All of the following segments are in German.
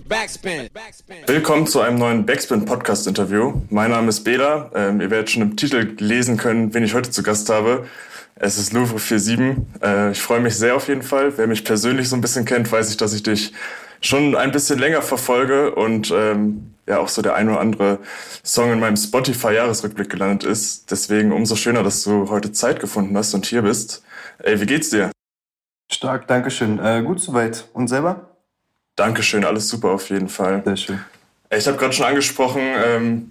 Backspin. Willkommen zu einem neuen Backspin Podcast Interview. Mein Name ist Bela. Ähm, ihr werdet schon im Titel lesen können, wen ich heute zu Gast habe. Es ist Louvre 47. Äh, ich freue mich sehr auf jeden Fall. Wer mich persönlich so ein bisschen kennt, weiß ich, dass ich dich schon ein bisschen länger verfolge und ähm, ja auch so der ein oder andere Song in meinem Spotify-Jahresrückblick gelandet ist. Deswegen umso schöner, dass du heute Zeit gefunden hast und hier bist. Ey, wie geht's dir? Stark, Dankeschön. Äh, gut soweit. Und selber? Dankeschön, alles super auf jeden Fall. Sehr schön. Ich habe gerade schon angesprochen, ähm,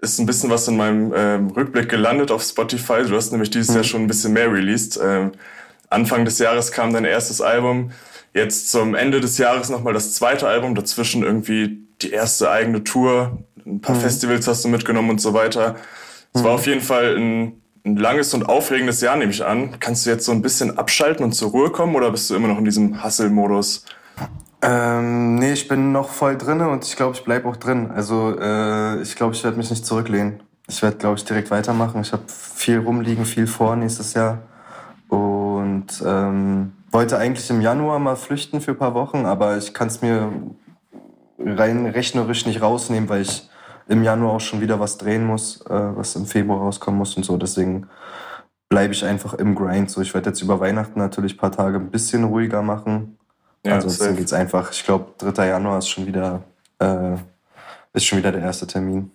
ist ein bisschen was in meinem ähm, Rückblick gelandet auf Spotify. Du hast nämlich dieses mhm. Jahr schon ein bisschen mehr released. Ähm, Anfang des Jahres kam dein erstes Album. Jetzt zum Ende des Jahres nochmal das zweite Album. Dazwischen irgendwie die erste eigene Tour. Ein paar mhm. Festivals hast du mitgenommen und so weiter. Es mhm. war auf jeden Fall ein, ein langes und aufregendes Jahr, nehme ich an. Kannst du jetzt so ein bisschen abschalten und zur Ruhe kommen oder bist du immer noch in diesem Hustle-Modus? Ähm, nee, ich bin noch voll drin und ich glaube, ich bleibe auch drin. Also äh, ich glaube, ich werde mich nicht zurücklehnen. Ich werde, glaube ich, direkt weitermachen. Ich habe viel rumliegen, viel vor nächstes Jahr. Und ähm, wollte eigentlich im Januar mal flüchten für ein paar Wochen, aber ich kann es mir rein rechnerisch nicht rausnehmen, weil ich im Januar auch schon wieder was drehen muss, äh, was im Februar rauskommen muss und so. Deswegen bleibe ich einfach im Grind. So, ich werde jetzt über Weihnachten natürlich ein paar Tage ein bisschen ruhiger machen ja, Ansonsten geht es einfach, ich glaube, 3. Januar ist schon wieder, äh, ist schon wieder der erste Termin.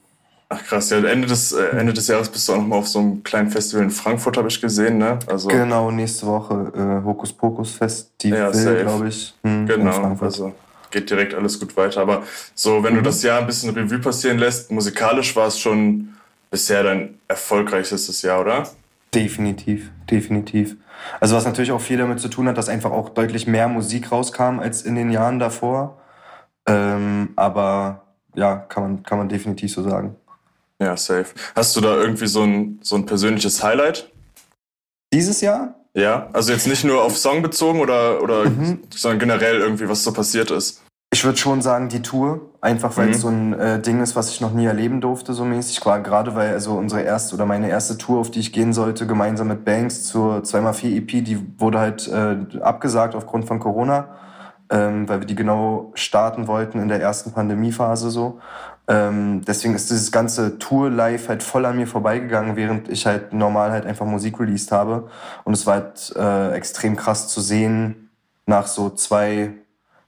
Ach krass, ja, Ende des, äh, Ende des Jahres bist du auch noch mal auf so einem kleinen Festival in Frankfurt, habe ich gesehen, ne? Also, genau, nächste Woche äh, Hokus Pokus Festival, ja, glaube ich. Hm, genau, also geht direkt alles gut weiter. Aber so, wenn mhm. du das Jahr ein bisschen Revue passieren lässt, musikalisch war es schon bisher dein erfolgreichstes Jahr, oder? Definitiv, definitiv. Also was natürlich auch viel damit zu tun hat, dass einfach auch deutlich mehr Musik rauskam als in den Jahren davor. Ähm, aber ja, kann man, kann man definitiv so sagen. Ja, safe. Hast du da irgendwie so ein, so ein persönliches Highlight? Dieses Jahr? Ja, also jetzt nicht nur auf Song bezogen oder, oder mhm. sondern generell irgendwie, was so passiert ist. Ich würde schon sagen, die Tour, einfach weil mhm. es so ein äh, Ding ist, was ich noch nie erleben durfte, so mäßig. Gerade weil also unsere erste oder meine erste Tour, auf die ich gehen sollte, gemeinsam mit Banks zur 2x4 EP, die wurde halt äh, abgesagt aufgrund von Corona, ähm, weil wir die genau starten wollten in der ersten Pandemiephase so. Ähm, deswegen ist dieses ganze Tour-Live halt voll an mir vorbeigegangen, während ich halt normal halt einfach Musik released habe. Und es war halt äh, extrem krass zu sehen, nach so zwei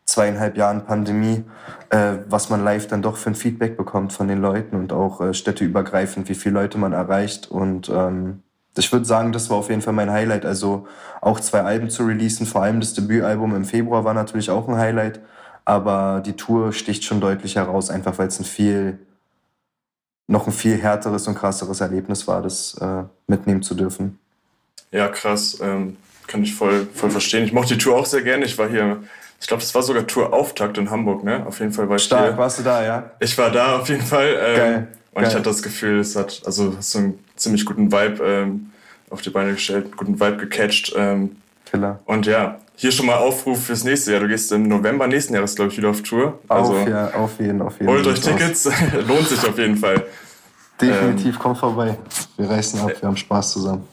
zweieinhalb Jahren Pandemie, äh, was man live dann doch für ein Feedback bekommt von den Leuten und auch äh, städteübergreifend, wie viele Leute man erreicht. Und ähm, ich würde sagen, das war auf jeden Fall mein Highlight. Also auch zwei Alben zu releasen, vor allem das Debütalbum im Februar war natürlich auch ein Highlight. Aber die Tour sticht schon deutlich heraus, einfach weil es ein viel, noch ein viel härteres und krasseres Erlebnis war, das äh, mitnehmen zu dürfen. Ja, krass. Ähm, kann ich voll, voll verstehen. Ich mochte die Tour auch sehr gerne. Ich war hier ich glaube, das war sogar Tour-Auftakt in Hamburg, ne? Auf jeden Fall war ich Stark, hier. warst du da, ja? Ich war da auf jeden Fall. Ähm, Geil. Und Geil. ich hatte das Gefühl, es hat also so einen ziemlich guten Vibe ähm, auf die Beine gestellt, einen guten Vibe gecatcht. Ähm, Killer. Und ja, hier schon mal Aufruf fürs nächste Jahr. Du gehst im November nächsten Jahres, glaube ich, wieder auf Tour. Also, auf, ja, auf jeden, auf jeden. Holt euch Tickets, lohnt sich auf jeden Fall. Definitiv, ähm, kommt vorbei. Wir reißen ab, wir haben Spaß zusammen.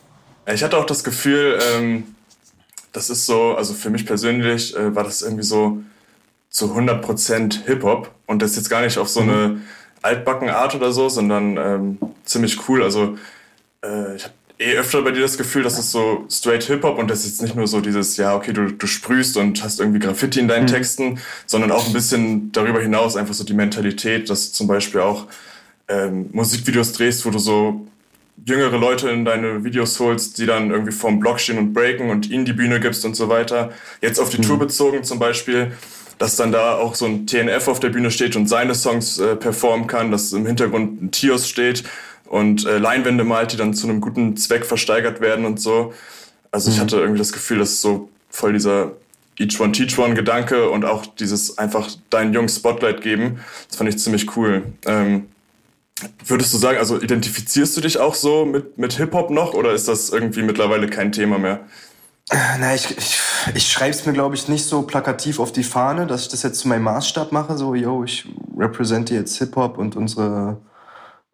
Ich hatte auch das Gefühl, ähm, das ist so, also für mich persönlich äh, war das irgendwie so zu 100% Hip-Hop und das jetzt gar nicht auf so eine mhm. altbacken Art oder so, sondern ähm, ziemlich cool. Also äh, ich habe eh öfter bei dir das Gefühl, dass es so straight Hip-Hop und das ist jetzt nicht nur so dieses, ja, okay, du, du sprühst und hast irgendwie Graffiti in deinen mhm. Texten, sondern auch ein bisschen darüber hinaus einfach so die Mentalität, dass du zum Beispiel auch ähm, Musikvideos drehst, wo du so jüngere Leute in deine Videos holst, die dann irgendwie vorm Block stehen und breaken und ihnen die Bühne gibst und so weiter. Jetzt auf die mhm. Tour bezogen zum Beispiel, dass dann da auch so ein TNF auf der Bühne steht und seine Songs äh, performen kann, dass im Hintergrund ein Tios steht und äh, Leinwände malt, die dann zu einem guten Zweck versteigert werden und so. Also mhm. ich hatte irgendwie das Gefühl, dass so voll dieser Each One Teach One Gedanke und auch dieses einfach deinen Jungs Spotlight geben, das fand ich ziemlich cool. Ähm, Würdest du sagen, also identifizierst du dich auch so mit, mit Hip-Hop noch oder ist das irgendwie mittlerweile kein Thema mehr? Na, ich, ich, ich schreibe es mir, glaube ich, nicht so plakativ auf die Fahne, dass ich das jetzt zu meinem Maßstab mache, so, yo, ich repräsente jetzt Hip-Hop und unsere,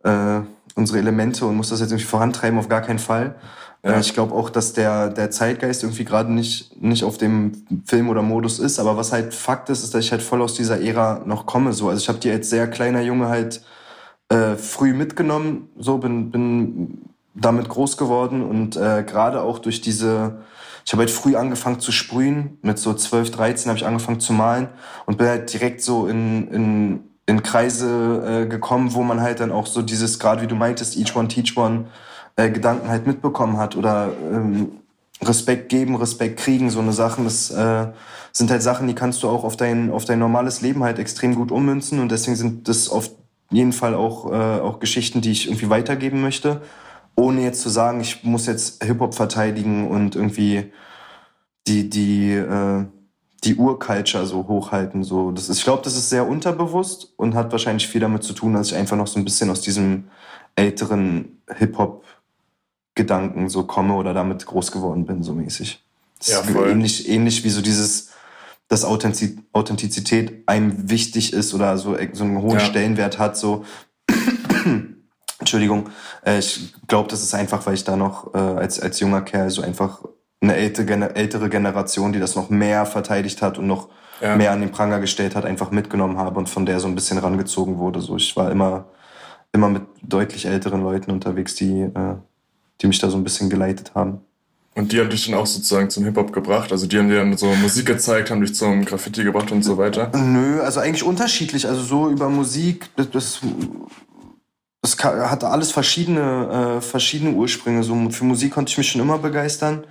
äh, unsere Elemente und muss das jetzt irgendwie vorantreiben, auf gar keinen Fall. Ja. Äh, ich glaube auch, dass der, der Zeitgeist irgendwie gerade nicht, nicht auf dem Film oder Modus ist. Aber was halt Fakt ist, ist, dass ich halt voll aus dieser Ära noch komme. So. Also ich habe die als sehr kleiner Junge halt äh, früh mitgenommen, so bin, bin damit groß geworden und äh, gerade auch durch diese, ich habe halt früh angefangen zu sprühen, mit so 12, 13 habe ich angefangen zu malen und bin halt direkt so in, in, in Kreise äh, gekommen, wo man halt dann auch so dieses, gerade wie du meintest, each one teach one, äh, Gedanken halt mitbekommen hat oder ähm, Respekt geben, Respekt kriegen, so eine Sachen, das äh, sind halt Sachen, die kannst du auch auf dein, auf dein normales Leben halt extrem gut ummünzen und deswegen sind das auf jeden Fall auch, äh, auch Geschichten, die ich irgendwie weitergeben möchte ohne jetzt zu sagen, ich muss jetzt Hip-Hop verteidigen und irgendwie die, die, äh, die Urculture so hochhalten. So. Das ist, ich glaube, das ist sehr unterbewusst und hat wahrscheinlich viel damit zu tun, dass ich einfach noch so ein bisschen aus diesem älteren Hip-Hop-Gedanken so komme oder damit groß geworden bin, so mäßig. Das ja, voll. Ähnlich, ähnlich wie so dieses, dass Authentizität einem wichtig ist oder so, so einen hohen ja. Stellenwert hat, so Entschuldigung, äh, ich glaube, das ist einfach, weil ich da noch äh, als, als junger Kerl so einfach eine ältere, ältere Generation, die das noch mehr verteidigt hat und noch ja. mehr an den Pranger gestellt hat, einfach mitgenommen habe und von der so ein bisschen rangezogen wurde. So, ich war immer, immer mit deutlich älteren Leuten unterwegs, die, äh, die mich da so ein bisschen geleitet haben. Und die haben dich dann auch sozusagen zum Hip-Hop gebracht? Also die haben dir dann so Musik gezeigt, haben dich zum Graffiti gebracht und so weiter? Nö, also eigentlich unterschiedlich. Also so über Musik, das, das es hatte alles verschiedene, äh, verschiedene Ursprünge. So für Musik konnte ich mich schon immer begeistern.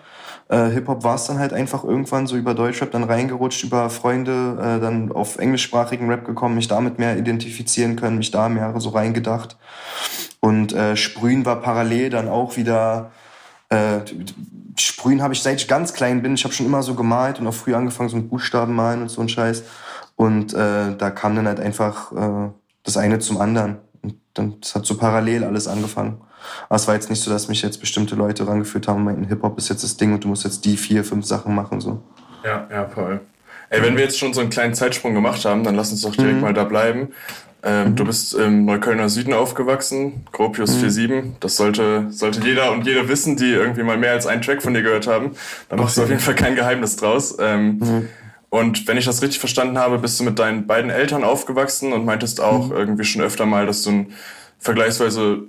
Äh, Hip-Hop war es dann halt einfach irgendwann so über Deutschrap dann reingerutscht, über Freunde, äh, dann auf englischsprachigen Rap gekommen, mich damit mehr identifizieren können, mich da mehr so reingedacht. Und äh, Sprühen war parallel dann auch wieder. Äh, Sprühen habe ich seit ich ganz klein bin. Ich habe schon immer so gemalt und auch früh angefangen so mit Buchstaben malen und so ein Scheiß. Und äh, da kam dann halt einfach äh, das eine zum anderen. Und dann, das hat so parallel alles angefangen. Aber es war jetzt nicht so, dass mich jetzt bestimmte Leute rangeführt haben und meinten, Hip-Hop ist jetzt das Ding und du musst jetzt die vier, fünf Sachen machen, so. Ja, ja, voll. Ey, wenn wir jetzt schon so einen kleinen Zeitsprung gemacht haben, dann lass uns doch direkt mhm. mal da bleiben. Ähm, mhm. Du bist im Neuköllner Süden aufgewachsen, Gropius mhm. 4-7. Das sollte, sollte jeder und jede wissen, die irgendwie mal mehr als einen Track von dir gehört haben. Da machst du auf jeden Fall kein Geheimnis draus. Ähm, mhm. Und wenn ich das richtig verstanden habe, bist du mit deinen beiden Eltern aufgewachsen und meintest auch mhm. irgendwie schon öfter mal, dass du ein vergleichsweise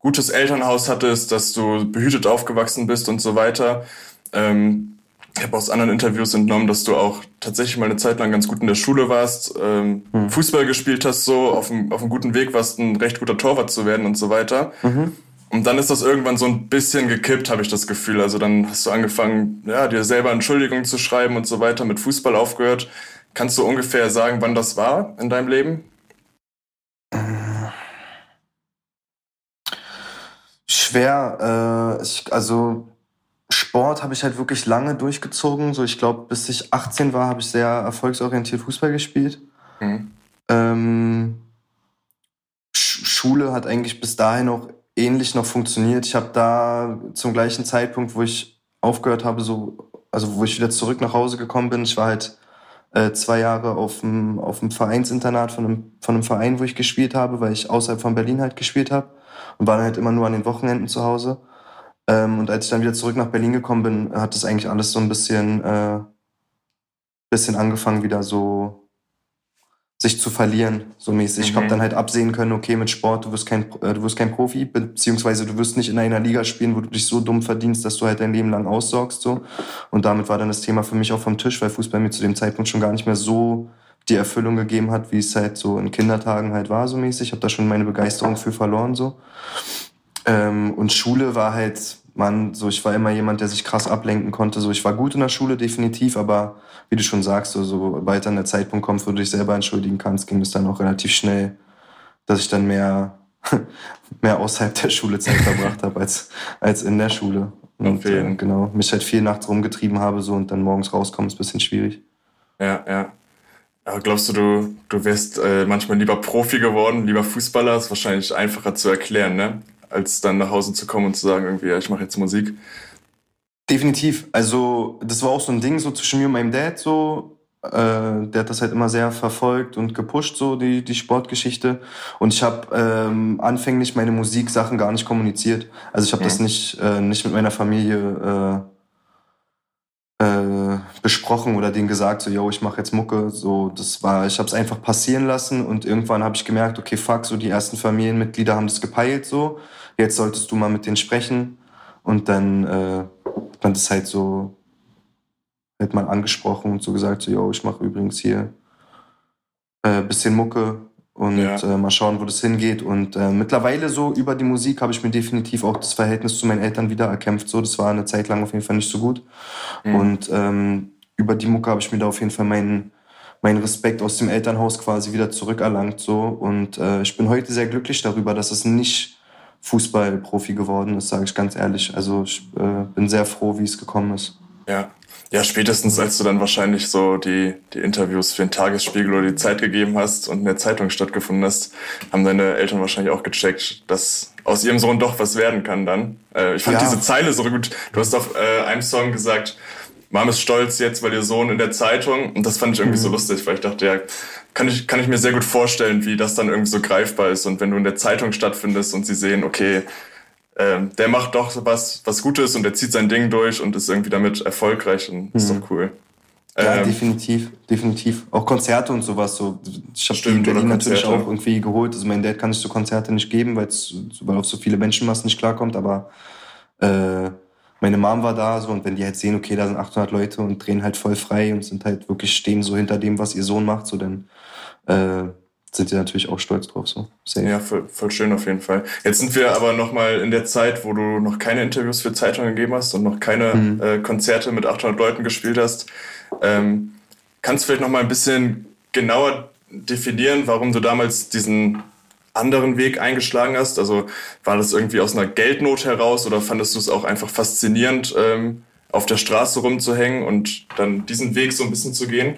gutes Elternhaus hattest, dass du behütet aufgewachsen bist und so weiter. Ähm, ich habe aus anderen Interviews entnommen, dass du auch tatsächlich mal eine Zeit lang ganz gut in der Schule warst, ähm, mhm. Fußball gespielt hast, so auf einem, auf einem guten Weg warst, ein recht guter Torwart zu werden und so weiter. Mhm. Und dann ist das irgendwann so ein bisschen gekippt, habe ich das Gefühl. Also dann hast du angefangen, ja, dir selber Entschuldigungen zu schreiben und so weiter, mit Fußball aufgehört. Kannst du ungefähr sagen, wann das war in deinem Leben? Schwer. Äh, ich, also Sport habe ich halt wirklich lange durchgezogen. So, ich glaube, bis ich 18 war, habe ich sehr erfolgsorientiert Fußball gespielt. Mhm. Ähm, Schule hat eigentlich bis dahin auch ähnlich noch funktioniert. Ich habe da zum gleichen Zeitpunkt, wo ich aufgehört habe, so, also wo ich wieder zurück nach Hause gekommen bin, ich war halt äh, zwei Jahre auf dem, auf dem Vereinsinternat von einem, von einem Verein, wo ich gespielt habe, weil ich außerhalb von Berlin halt gespielt habe und war dann halt immer nur an den Wochenenden zu Hause. Ähm, und als ich dann wieder zurück nach Berlin gekommen bin, hat das eigentlich alles so ein bisschen, äh, bisschen angefangen, wieder so sich zu verlieren, so mäßig. Mhm. Ich habe dann halt absehen können, okay, mit Sport, du wirst kein, äh, du wirst kein Profi, beziehungsweise du wirst nicht in einer Liga spielen, wo du dich so dumm verdienst, dass du halt dein Leben lang aussorgst, so. Und damit war dann das Thema für mich auch vom Tisch, weil Fußball mir zu dem Zeitpunkt schon gar nicht mehr so die Erfüllung gegeben hat, wie es halt so in Kindertagen halt war, so mäßig. Ich habe da schon meine Begeisterung für verloren, so. Ähm, und Schule war halt, man, so ich war immer jemand, der sich krass ablenken konnte. So ich war gut in der Schule definitiv, aber wie du schon sagst, so, sobald dann der Zeitpunkt kommt, wo du dich selber entschuldigen kannst, ging es dann auch relativ schnell, dass ich dann mehr mehr außerhalb der Schulezeit verbracht habe als als in der Schule. Und äh, genau, mich halt viel nachts rumgetrieben habe so und dann morgens rauskommen ist ein bisschen schwierig. Ja, ja. Aber glaubst du, du, du wärst äh, manchmal lieber Profi geworden, lieber Fußballer? Das ist wahrscheinlich einfacher zu erklären, ne? Als dann nach Hause zu kommen und zu sagen, irgendwie, ja, ich mache jetzt Musik. Definitiv. Also, das war auch so ein Ding so zwischen mir und meinem Dad so. äh, der hat das halt immer sehr verfolgt und gepusht, so die, die Sportgeschichte. Und ich habe ähm, anfänglich meine Musiksachen gar nicht kommuniziert. Also ich habe mhm. das nicht, äh, nicht mit meiner Familie äh, äh, besprochen oder denen gesagt, so, yo, ich mache jetzt Mucke. So, das war, ich habe es einfach passieren lassen und irgendwann habe ich gemerkt, okay, fuck, so die ersten Familienmitglieder haben das gepeilt, so. Jetzt solltest du mal mit denen sprechen. Und dann, äh, dann das halt so halt mal angesprochen und so gesagt, so, yo, ich mache übrigens hier äh, bisschen Mucke und ja. äh, mal schauen, wo das hingeht. Und äh, mittlerweile so über die Musik habe ich mir definitiv auch das Verhältnis zu meinen Eltern wieder erkämpft. So, das war eine Zeit lang auf jeden Fall nicht so gut. Mhm. Und ähm, über die Mucke habe ich mir da auf jeden Fall meinen meinen Respekt aus dem Elternhaus quasi wieder zurückerlangt. So. Und äh, ich bin heute sehr glücklich darüber, dass es nicht Fußballprofi geworden ist, sage ich ganz ehrlich. Also ich äh, bin sehr froh, wie es gekommen ist. Ja, ja, spätestens als du dann wahrscheinlich so die, die Interviews für den Tagesspiegel oder die Zeit gegeben hast und in der Zeitung stattgefunden hast, haben deine Eltern wahrscheinlich auch gecheckt, dass aus ihrem Sohn doch was werden kann dann. Äh, ich fand ja. diese Zeile so gut. Du hast auf äh, einem Song gesagt, Mom ist stolz jetzt, weil ihr Sohn in der Zeitung. Und das fand ich irgendwie mhm. so lustig, weil ich dachte, ja, kann ich, kann ich mir sehr gut vorstellen, wie das dann irgendwie so greifbar ist. Und wenn du in der Zeitung stattfindest und sie sehen, okay, ähm, der macht doch was, was Gutes und der zieht sein Ding durch und ist irgendwie damit erfolgreich und ist mhm. doch cool. Ja, ähm, definitiv, definitiv. Auch Konzerte und sowas. So. Ich habe die in Berlin natürlich auch irgendwie geholt. Also mein Dad kann sich so Konzerte nicht geben, weil es weil auf so viele Menschenmassen nicht klarkommt, aber äh, meine Mom war da so und wenn die halt sehen, okay, da sind 800 Leute und drehen halt voll frei und sind halt wirklich stehen so hinter dem, was ihr Sohn macht, so dann äh, sind die natürlich auch stolz drauf. So. Safe. Ja, voll, voll schön auf jeden Fall. Jetzt sind wir aber nochmal in der Zeit, wo du noch keine Interviews für Zeitungen gegeben hast und noch keine mhm. äh, Konzerte mit 800 Leuten gespielt hast. Ähm, kannst du vielleicht nochmal ein bisschen genauer definieren, warum du damals diesen anderen Weg eingeschlagen hast? Also war das irgendwie aus einer Geldnot heraus oder fandest du es auch einfach faszinierend, ähm, auf der Straße rumzuhängen und dann diesen Weg so ein bisschen zu gehen?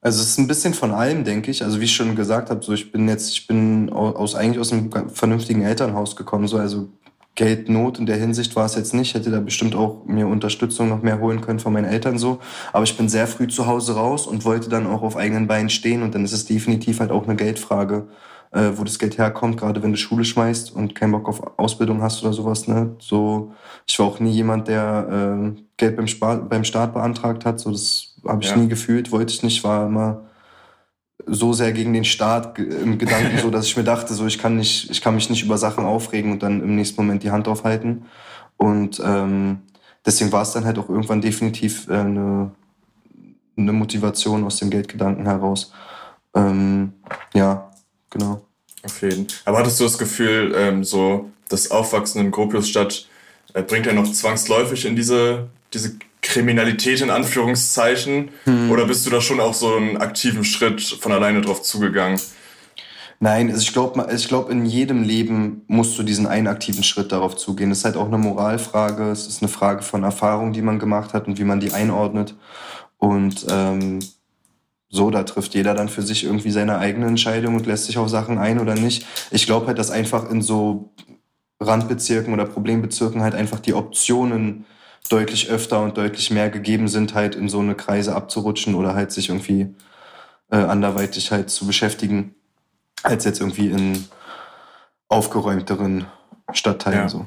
Also es ist ein bisschen von allem, denke ich. Also wie ich schon gesagt habe, so ich bin jetzt, ich bin aus eigentlich aus einem vernünftigen Elternhaus gekommen. So also Geldnot in der Hinsicht war es jetzt nicht. Hätte da bestimmt auch mir Unterstützung noch mehr holen können von meinen Eltern so. Aber ich bin sehr früh zu Hause raus und wollte dann auch auf eigenen Beinen stehen. Und dann ist es definitiv halt auch eine Geldfrage, äh, wo das Geld herkommt, gerade wenn du Schule schmeißt und keinen Bock auf Ausbildung hast oder sowas. Ne? So, ich war auch nie jemand, der äh, Geld beim, beim Staat beantragt hat. So, das habe ich ja. nie gefühlt, wollte ich nicht, war immer so sehr gegen den Staat im Gedanken, so dass ich mir dachte, so ich kann nicht, ich kann mich nicht über Sachen aufregen und dann im nächsten Moment die Hand aufhalten. Und ähm, deswegen war es dann halt auch irgendwann definitiv äh, eine, eine Motivation aus dem Geldgedanken heraus. Ähm, ja, genau. Auf jeden. Aber hattest du das Gefühl, ähm, so das Aufwachsen in Gropiusstadt äh, bringt ja noch zwangsläufig in diese, diese Kriminalität in Anführungszeichen? Hm. Oder bist du da schon auch so einen aktiven Schritt von alleine drauf zugegangen? Nein, also ich glaube, ich glaub, in jedem Leben musst du diesen einen aktiven Schritt darauf zugehen. Es ist halt auch eine Moralfrage, es ist eine Frage von Erfahrung, die man gemacht hat und wie man die einordnet. Und ähm, so, da trifft jeder dann für sich irgendwie seine eigene Entscheidung und lässt sich auf Sachen ein oder nicht. Ich glaube halt, dass einfach in so Randbezirken oder Problembezirken halt einfach die Optionen deutlich öfter und deutlich mehr gegeben sind, halt in so eine Kreise abzurutschen oder halt sich irgendwie äh, anderweitig halt zu beschäftigen, als jetzt irgendwie in aufgeräumteren Stadtteilen ja. so.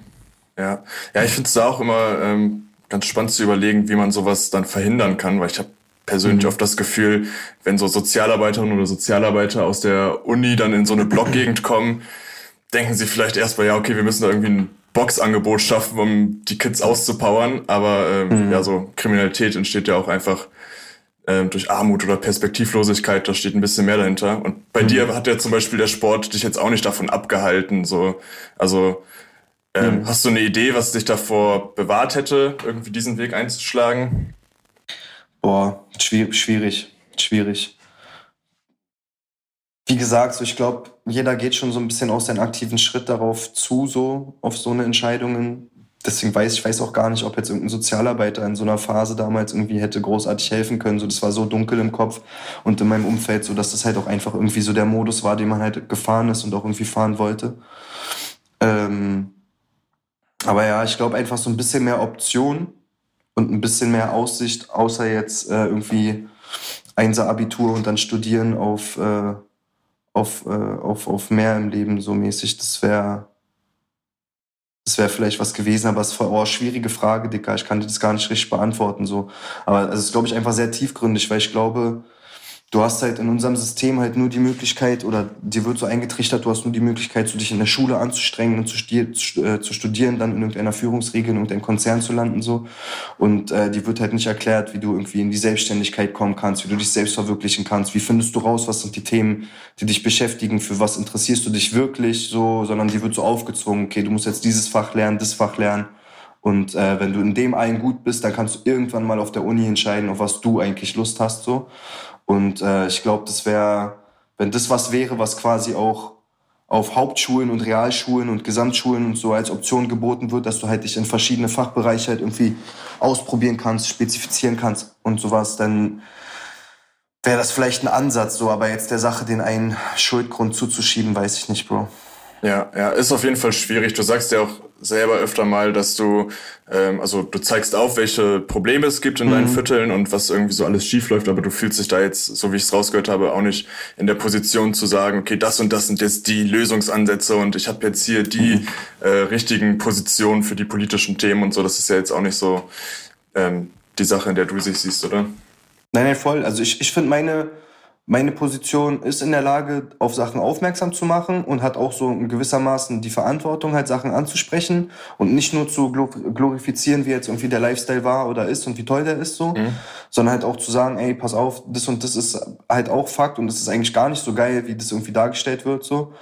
Ja, ja, ich finde es auch immer ähm, ganz spannend zu überlegen, wie man sowas dann verhindern kann, weil ich habe persönlich mhm. oft das Gefühl, wenn so Sozialarbeiterinnen oder Sozialarbeiter aus der Uni dann in so eine Blockgegend kommen, denken sie vielleicht erstmal, ja, okay, wir müssen da irgendwie ein Boxangebot schaffen, um die Kids auszupowern. Aber ähm, mhm. ja, so Kriminalität entsteht ja auch einfach ähm, durch Armut oder Perspektivlosigkeit. Da steht ein bisschen mehr dahinter. Und bei mhm. dir hat ja zum Beispiel der Sport dich jetzt auch nicht davon abgehalten. So, also ähm, mhm. hast du eine Idee, was dich davor bewahrt hätte, irgendwie diesen Weg einzuschlagen? Boah, schwierig, schwierig wie gesagt, so ich glaube, jeder geht schon so ein bisschen aus seinen aktiven Schritt darauf zu, so auf so eine Entscheidungen. Deswegen weiß ich weiß auch gar nicht, ob jetzt irgendein Sozialarbeiter in so einer Phase damals irgendwie hätte großartig helfen können. So, das war so dunkel im Kopf und in meinem Umfeld, so dass das halt auch einfach irgendwie so der Modus war, den man halt gefahren ist und auch irgendwie fahren wollte. Ähm, aber ja, ich glaube einfach so ein bisschen mehr Option und ein bisschen mehr Aussicht, außer jetzt äh, irgendwie Einser-Abitur und dann studieren auf, äh, auf, äh, auf, auf mehr im Leben so mäßig. Das wäre das wäre vielleicht was gewesen, aber es voll, oh, schwierige Frage, Dicker. Ich kann dir das gar nicht richtig beantworten, so. Aber es ist, glaube ich, einfach sehr tiefgründig, weil ich glaube, du hast halt in unserem System halt nur die Möglichkeit oder dir wird so eingetrichtert, du hast nur die Möglichkeit, so dich in der Schule anzustrengen und zu, äh, studieren, dann in irgendeiner Führungsregel, in irgendeinem Konzern zu landen, so. Und äh, dir wird halt nicht erklärt, wie du irgendwie in die Selbstständigkeit kommen kannst, wie du dich selbst verwirklichen kannst, wie findest du raus, was sind die Themen, die dich beschäftigen, für was interessierst du dich wirklich, so, sondern dir wird so aufgezwungen, okay, du musst jetzt dieses Fach lernen, das Fach lernen. Und äh, wenn du in dem einen gut bist, dann kannst du irgendwann mal auf der Uni entscheiden, auf was du eigentlich Lust hast, so. Und äh, ich glaube, das wäre, wenn das was wäre, was quasi auch auf Hauptschulen und Realschulen und Gesamtschulen und so als Option geboten wird, dass du halt dich in verschiedene Fachbereiche halt irgendwie ausprobieren kannst, spezifizieren kannst und sowas, dann wäre das vielleicht ein Ansatz so, aber jetzt der Sache den einen Schuldgrund zuzuschieben, weiß ich nicht, Bro. Ja, ja, ist auf jeden Fall schwierig. Du sagst ja auch selber öfter mal, dass du, ähm, also du zeigst auf, welche Probleme es gibt in mhm. deinen Vierteln und was irgendwie so alles schief läuft, aber du fühlst dich da jetzt, so wie ich es rausgehört habe, auch nicht in der Position zu sagen, okay, das und das sind jetzt die Lösungsansätze und ich habe jetzt hier die mhm. äh, richtigen Positionen für die politischen Themen und so. Das ist ja jetzt auch nicht so ähm, die Sache, in der du sich siehst, oder? Nein, nein, voll. Also ich, ich finde meine meine Position ist in der Lage, auf Sachen aufmerksam zu machen und hat auch so gewissermaßen die Verantwortung, halt Sachen anzusprechen und nicht nur zu glorifizieren, wie jetzt irgendwie der Lifestyle war oder ist und wie toll der ist so, mhm. sondern halt auch zu sagen, ey, pass auf, das und das ist halt auch Fakt und das ist eigentlich gar nicht so geil, wie das irgendwie dargestellt wird so.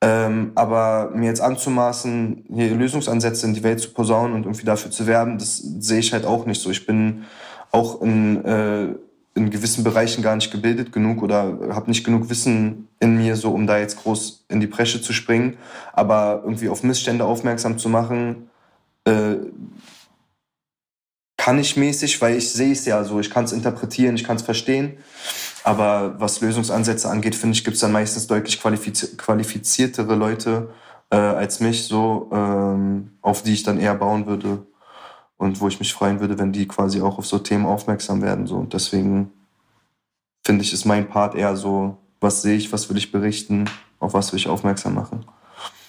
Ähm, aber mir jetzt anzumaßen, hier Lösungsansätze in die Welt zu posaunen und irgendwie dafür zu werben, das sehe ich halt auch nicht so. Ich bin auch in äh, in gewissen Bereichen gar nicht gebildet genug oder habe nicht genug Wissen in mir, so um da jetzt groß in die Bresche zu springen. Aber irgendwie auf Missstände aufmerksam zu machen, äh, kann ich mäßig, weil ich sehe es ja so, ich kann es interpretieren, ich kann es verstehen. Aber was Lösungsansätze angeht, finde ich, gibt es dann meistens deutlich qualifiz qualifiziertere Leute äh, als mich, so ähm, auf die ich dann eher bauen würde und wo ich mich freuen würde, wenn die quasi auch auf so Themen aufmerksam werden. So. Und deswegen finde ich, ist mein Part eher so, was sehe ich, was will ich berichten, auf was will ich aufmerksam machen.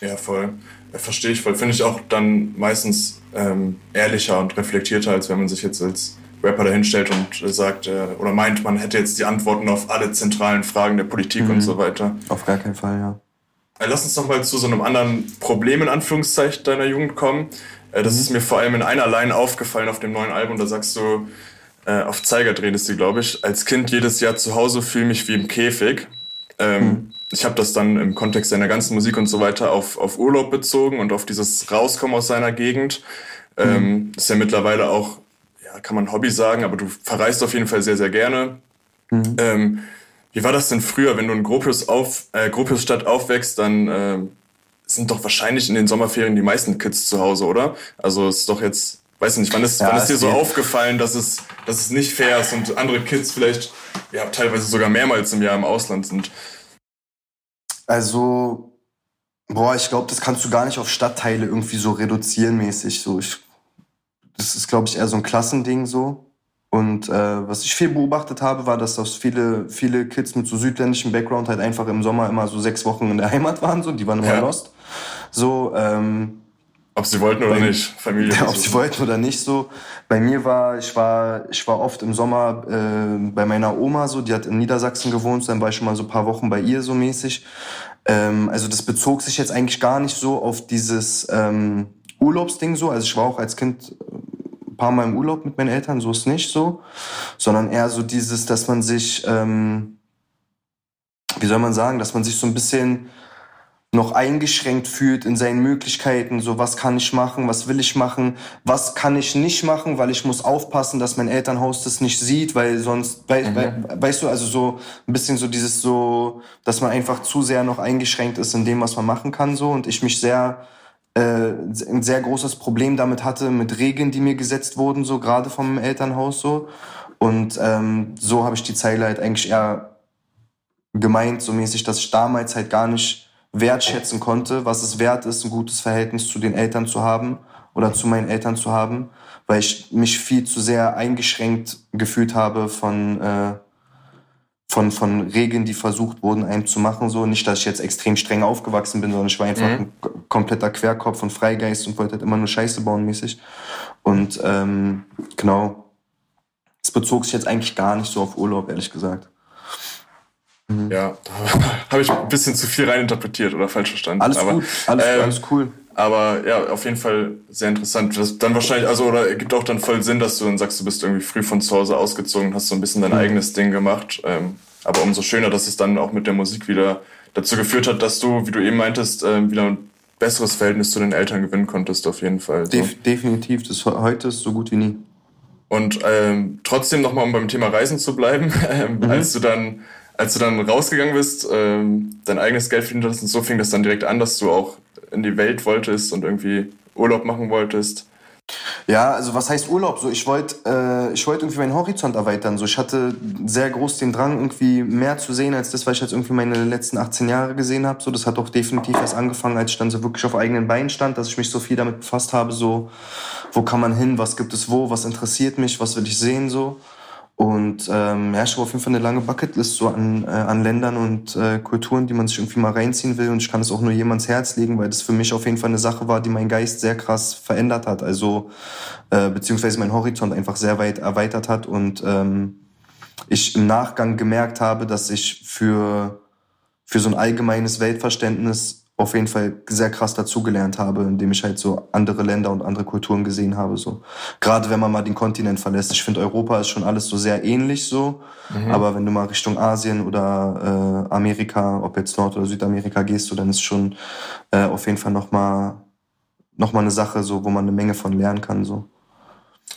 Ja, voll. Ja, verstehe ich voll. Finde ich auch dann meistens ähm, ehrlicher und reflektierter, als wenn man sich jetzt als Rapper dahinstellt und äh, sagt äh, oder meint, man hätte jetzt die Antworten auf alle zentralen Fragen der Politik mhm. und so weiter. Auf gar keinen Fall, ja. Äh, lass uns noch mal zu so einem anderen Problem in Anführungszeichen deiner Jugend kommen. Äh, das ist mir vor allem in einer Line aufgefallen auf dem neuen Album. Da sagst du, äh, auf Zeiger redest du, glaube ich, als Kind jedes Jahr zu Hause fühle mich wie im Käfig. Ähm, mhm. Ich habe das dann im Kontext seiner ganzen Musik und so weiter auf, auf Urlaub bezogen und auf dieses Rauskommen aus seiner Gegend. Ähm, mhm. ist ja mittlerweile auch, ja, kann man Hobby sagen, aber du verreist auf jeden Fall sehr, sehr gerne. Mhm. Ähm, wie war das denn früher, wenn du in Gropius, auf, äh, Gropiusstadt aufwächst, dann äh, sind doch wahrscheinlich in den Sommerferien die meisten Kids zu Hause, oder? Also es ist doch jetzt, weiß nicht, wann ist, ja, wann ist dir so aufgefallen, dass es, dass es nicht fair ist und andere Kids vielleicht ja, teilweise sogar mehrmals im Jahr im Ausland sind? Also, boah, ich glaube, das kannst du gar nicht auf Stadtteile irgendwie so reduzieren mäßig. So, ich, das ist, glaube ich, eher so ein Klassending so. Und äh, was ich viel beobachtet habe, war, dass das viele, viele Kids mit so südländischem Background halt einfach im Sommer immer so sechs Wochen in der Heimat waren, so, die waren immer ja. lost. So, ähm, ob sie wollten oder bei, nicht, Familie. Ja, ob sie wollten oder nicht so. Bei mir war, ich war, ich war oft im Sommer äh, bei meiner Oma so, die hat in Niedersachsen gewohnt, dann war ich schon mal so ein paar Wochen bei ihr so mäßig. Ähm, also das bezog sich jetzt eigentlich gar nicht so auf dieses ähm, Urlaubsding so. Also ich war auch als Kind paar Mal im Urlaub mit meinen Eltern, so ist nicht so, sondern eher so dieses, dass man sich, ähm, wie soll man sagen, dass man sich so ein bisschen noch eingeschränkt fühlt in seinen Möglichkeiten, so was kann ich machen, was will ich machen, was kann ich nicht machen, weil ich muss aufpassen, dass mein Elternhaus das nicht sieht, weil sonst, mhm. weil, weißt du, also so ein bisschen so dieses so, dass man einfach zu sehr noch eingeschränkt ist in dem, was man machen kann so und ich mich sehr ein sehr großes Problem damit hatte, mit Regeln, die mir gesetzt wurden, so gerade vom Elternhaus so. Und ähm, so habe ich die Zeile halt eigentlich eher gemeint, so mäßig, dass ich damals halt gar nicht wertschätzen konnte, was es wert ist, ein gutes Verhältnis zu den Eltern zu haben oder zu meinen Eltern zu haben, weil ich mich viel zu sehr eingeschränkt gefühlt habe von, äh, von, von Regeln, die versucht wurden, einem zu machen. So nicht, dass ich jetzt extrem streng aufgewachsen bin, sondern ich war einfach mhm. ein kompletter Querkopf und Freigeist und wollte halt immer nur Scheiße bauen mäßig. Und ähm, genau, es bezog sich jetzt eigentlich gar nicht so auf Urlaub, ehrlich gesagt. Mhm. Ja, da habe ich ein bisschen zu viel reininterpretiert oder falsch verstanden. Alles aber, gut, alles, ähm, alles cool. Aber ja, auf jeden Fall sehr interessant. Das dann wahrscheinlich, also, oder gibt auch dann voll Sinn, dass du dann sagst, du bist irgendwie früh von zu Hause ausgezogen und hast so ein bisschen dein mhm. eigenes Ding gemacht. Ähm, aber umso schöner, dass es dann auch mit der Musik wieder dazu geführt hat, dass du, wie du eben meintest, äh, wieder ein besseres Verhältnis zu den Eltern gewinnen konntest, auf jeden Fall. So. Def definitiv, das heute ist so gut wie nie. Und ähm, trotzdem nochmal, um beim Thema Reisen zu bleiben, ähm, mhm. als du dann als du dann rausgegangen bist, ähm, dein eigenes Geld verdient hast und so fing das dann direkt an, dass du auch in die Welt wolltest und irgendwie Urlaub machen wolltest. Ja, also was heißt Urlaub? So, ich wollte, äh, ich wollte irgendwie meinen Horizont erweitern. So, ich hatte sehr groß den Drang, irgendwie mehr zu sehen als das, was ich jetzt irgendwie meine letzten 18 Jahre gesehen habe. So, das hat auch definitiv erst angefangen, als ich dann so wirklich auf eigenen Beinen stand, dass ich mich so viel damit befasst habe. So, wo kann man hin? Was gibt es wo? Was interessiert mich? Was will ich sehen? So. Und ähm, ja, ich habe auf jeden Fall eine lange Bucketlist so an, äh, an Ländern und äh, Kulturen, die man sich irgendwie mal reinziehen will. Und ich kann es auch nur jemands Herz legen, weil das für mich auf jeden Fall eine Sache war, die meinen Geist sehr krass verändert hat. Also äh, beziehungsweise mein Horizont einfach sehr weit erweitert hat. Und ähm, ich im Nachgang gemerkt habe, dass ich für, für so ein allgemeines Weltverständnis auf jeden Fall sehr krass dazugelernt habe, indem ich halt so andere Länder und andere Kulturen gesehen habe. So gerade wenn man mal den Kontinent verlässt. Ich finde Europa ist schon alles so sehr ähnlich so, mhm. aber wenn du mal Richtung Asien oder äh, Amerika, ob jetzt Nord- oder Südamerika gehst, so dann ist schon äh, auf jeden Fall noch mal noch mal eine Sache, so wo man eine Menge von lernen kann so.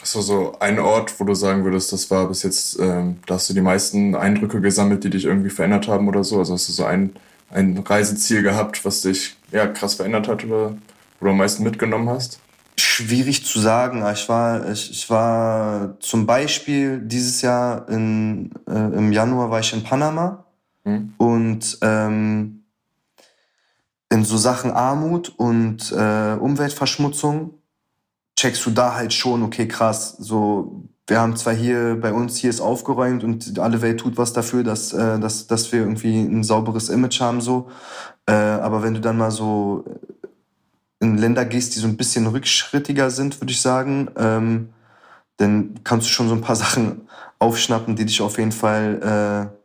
So so ein Ort, wo du sagen würdest, das war bis jetzt, ähm, da hast du die meisten Eindrücke gesammelt, die dich irgendwie verändert haben oder so. Also hast du so ein ein Reiseziel gehabt, was dich ja, krass verändert hat oder wo du am meisten mitgenommen hast? Schwierig zu sagen. Ich war, ich, ich war zum Beispiel dieses Jahr in, äh, im Januar war ich in Panama hm. und ähm, in so Sachen Armut und äh, Umweltverschmutzung checkst du da halt schon, okay, krass, so wir haben zwar hier bei uns hier ist aufgeräumt und alle Welt tut was dafür, dass, äh, dass, dass wir irgendwie ein sauberes Image haben so. Äh, aber wenn du dann mal so in Länder gehst, die so ein bisschen rückschrittiger sind, würde ich sagen, ähm, dann kannst du schon so ein paar Sachen aufschnappen, die dich auf jeden Fall, äh,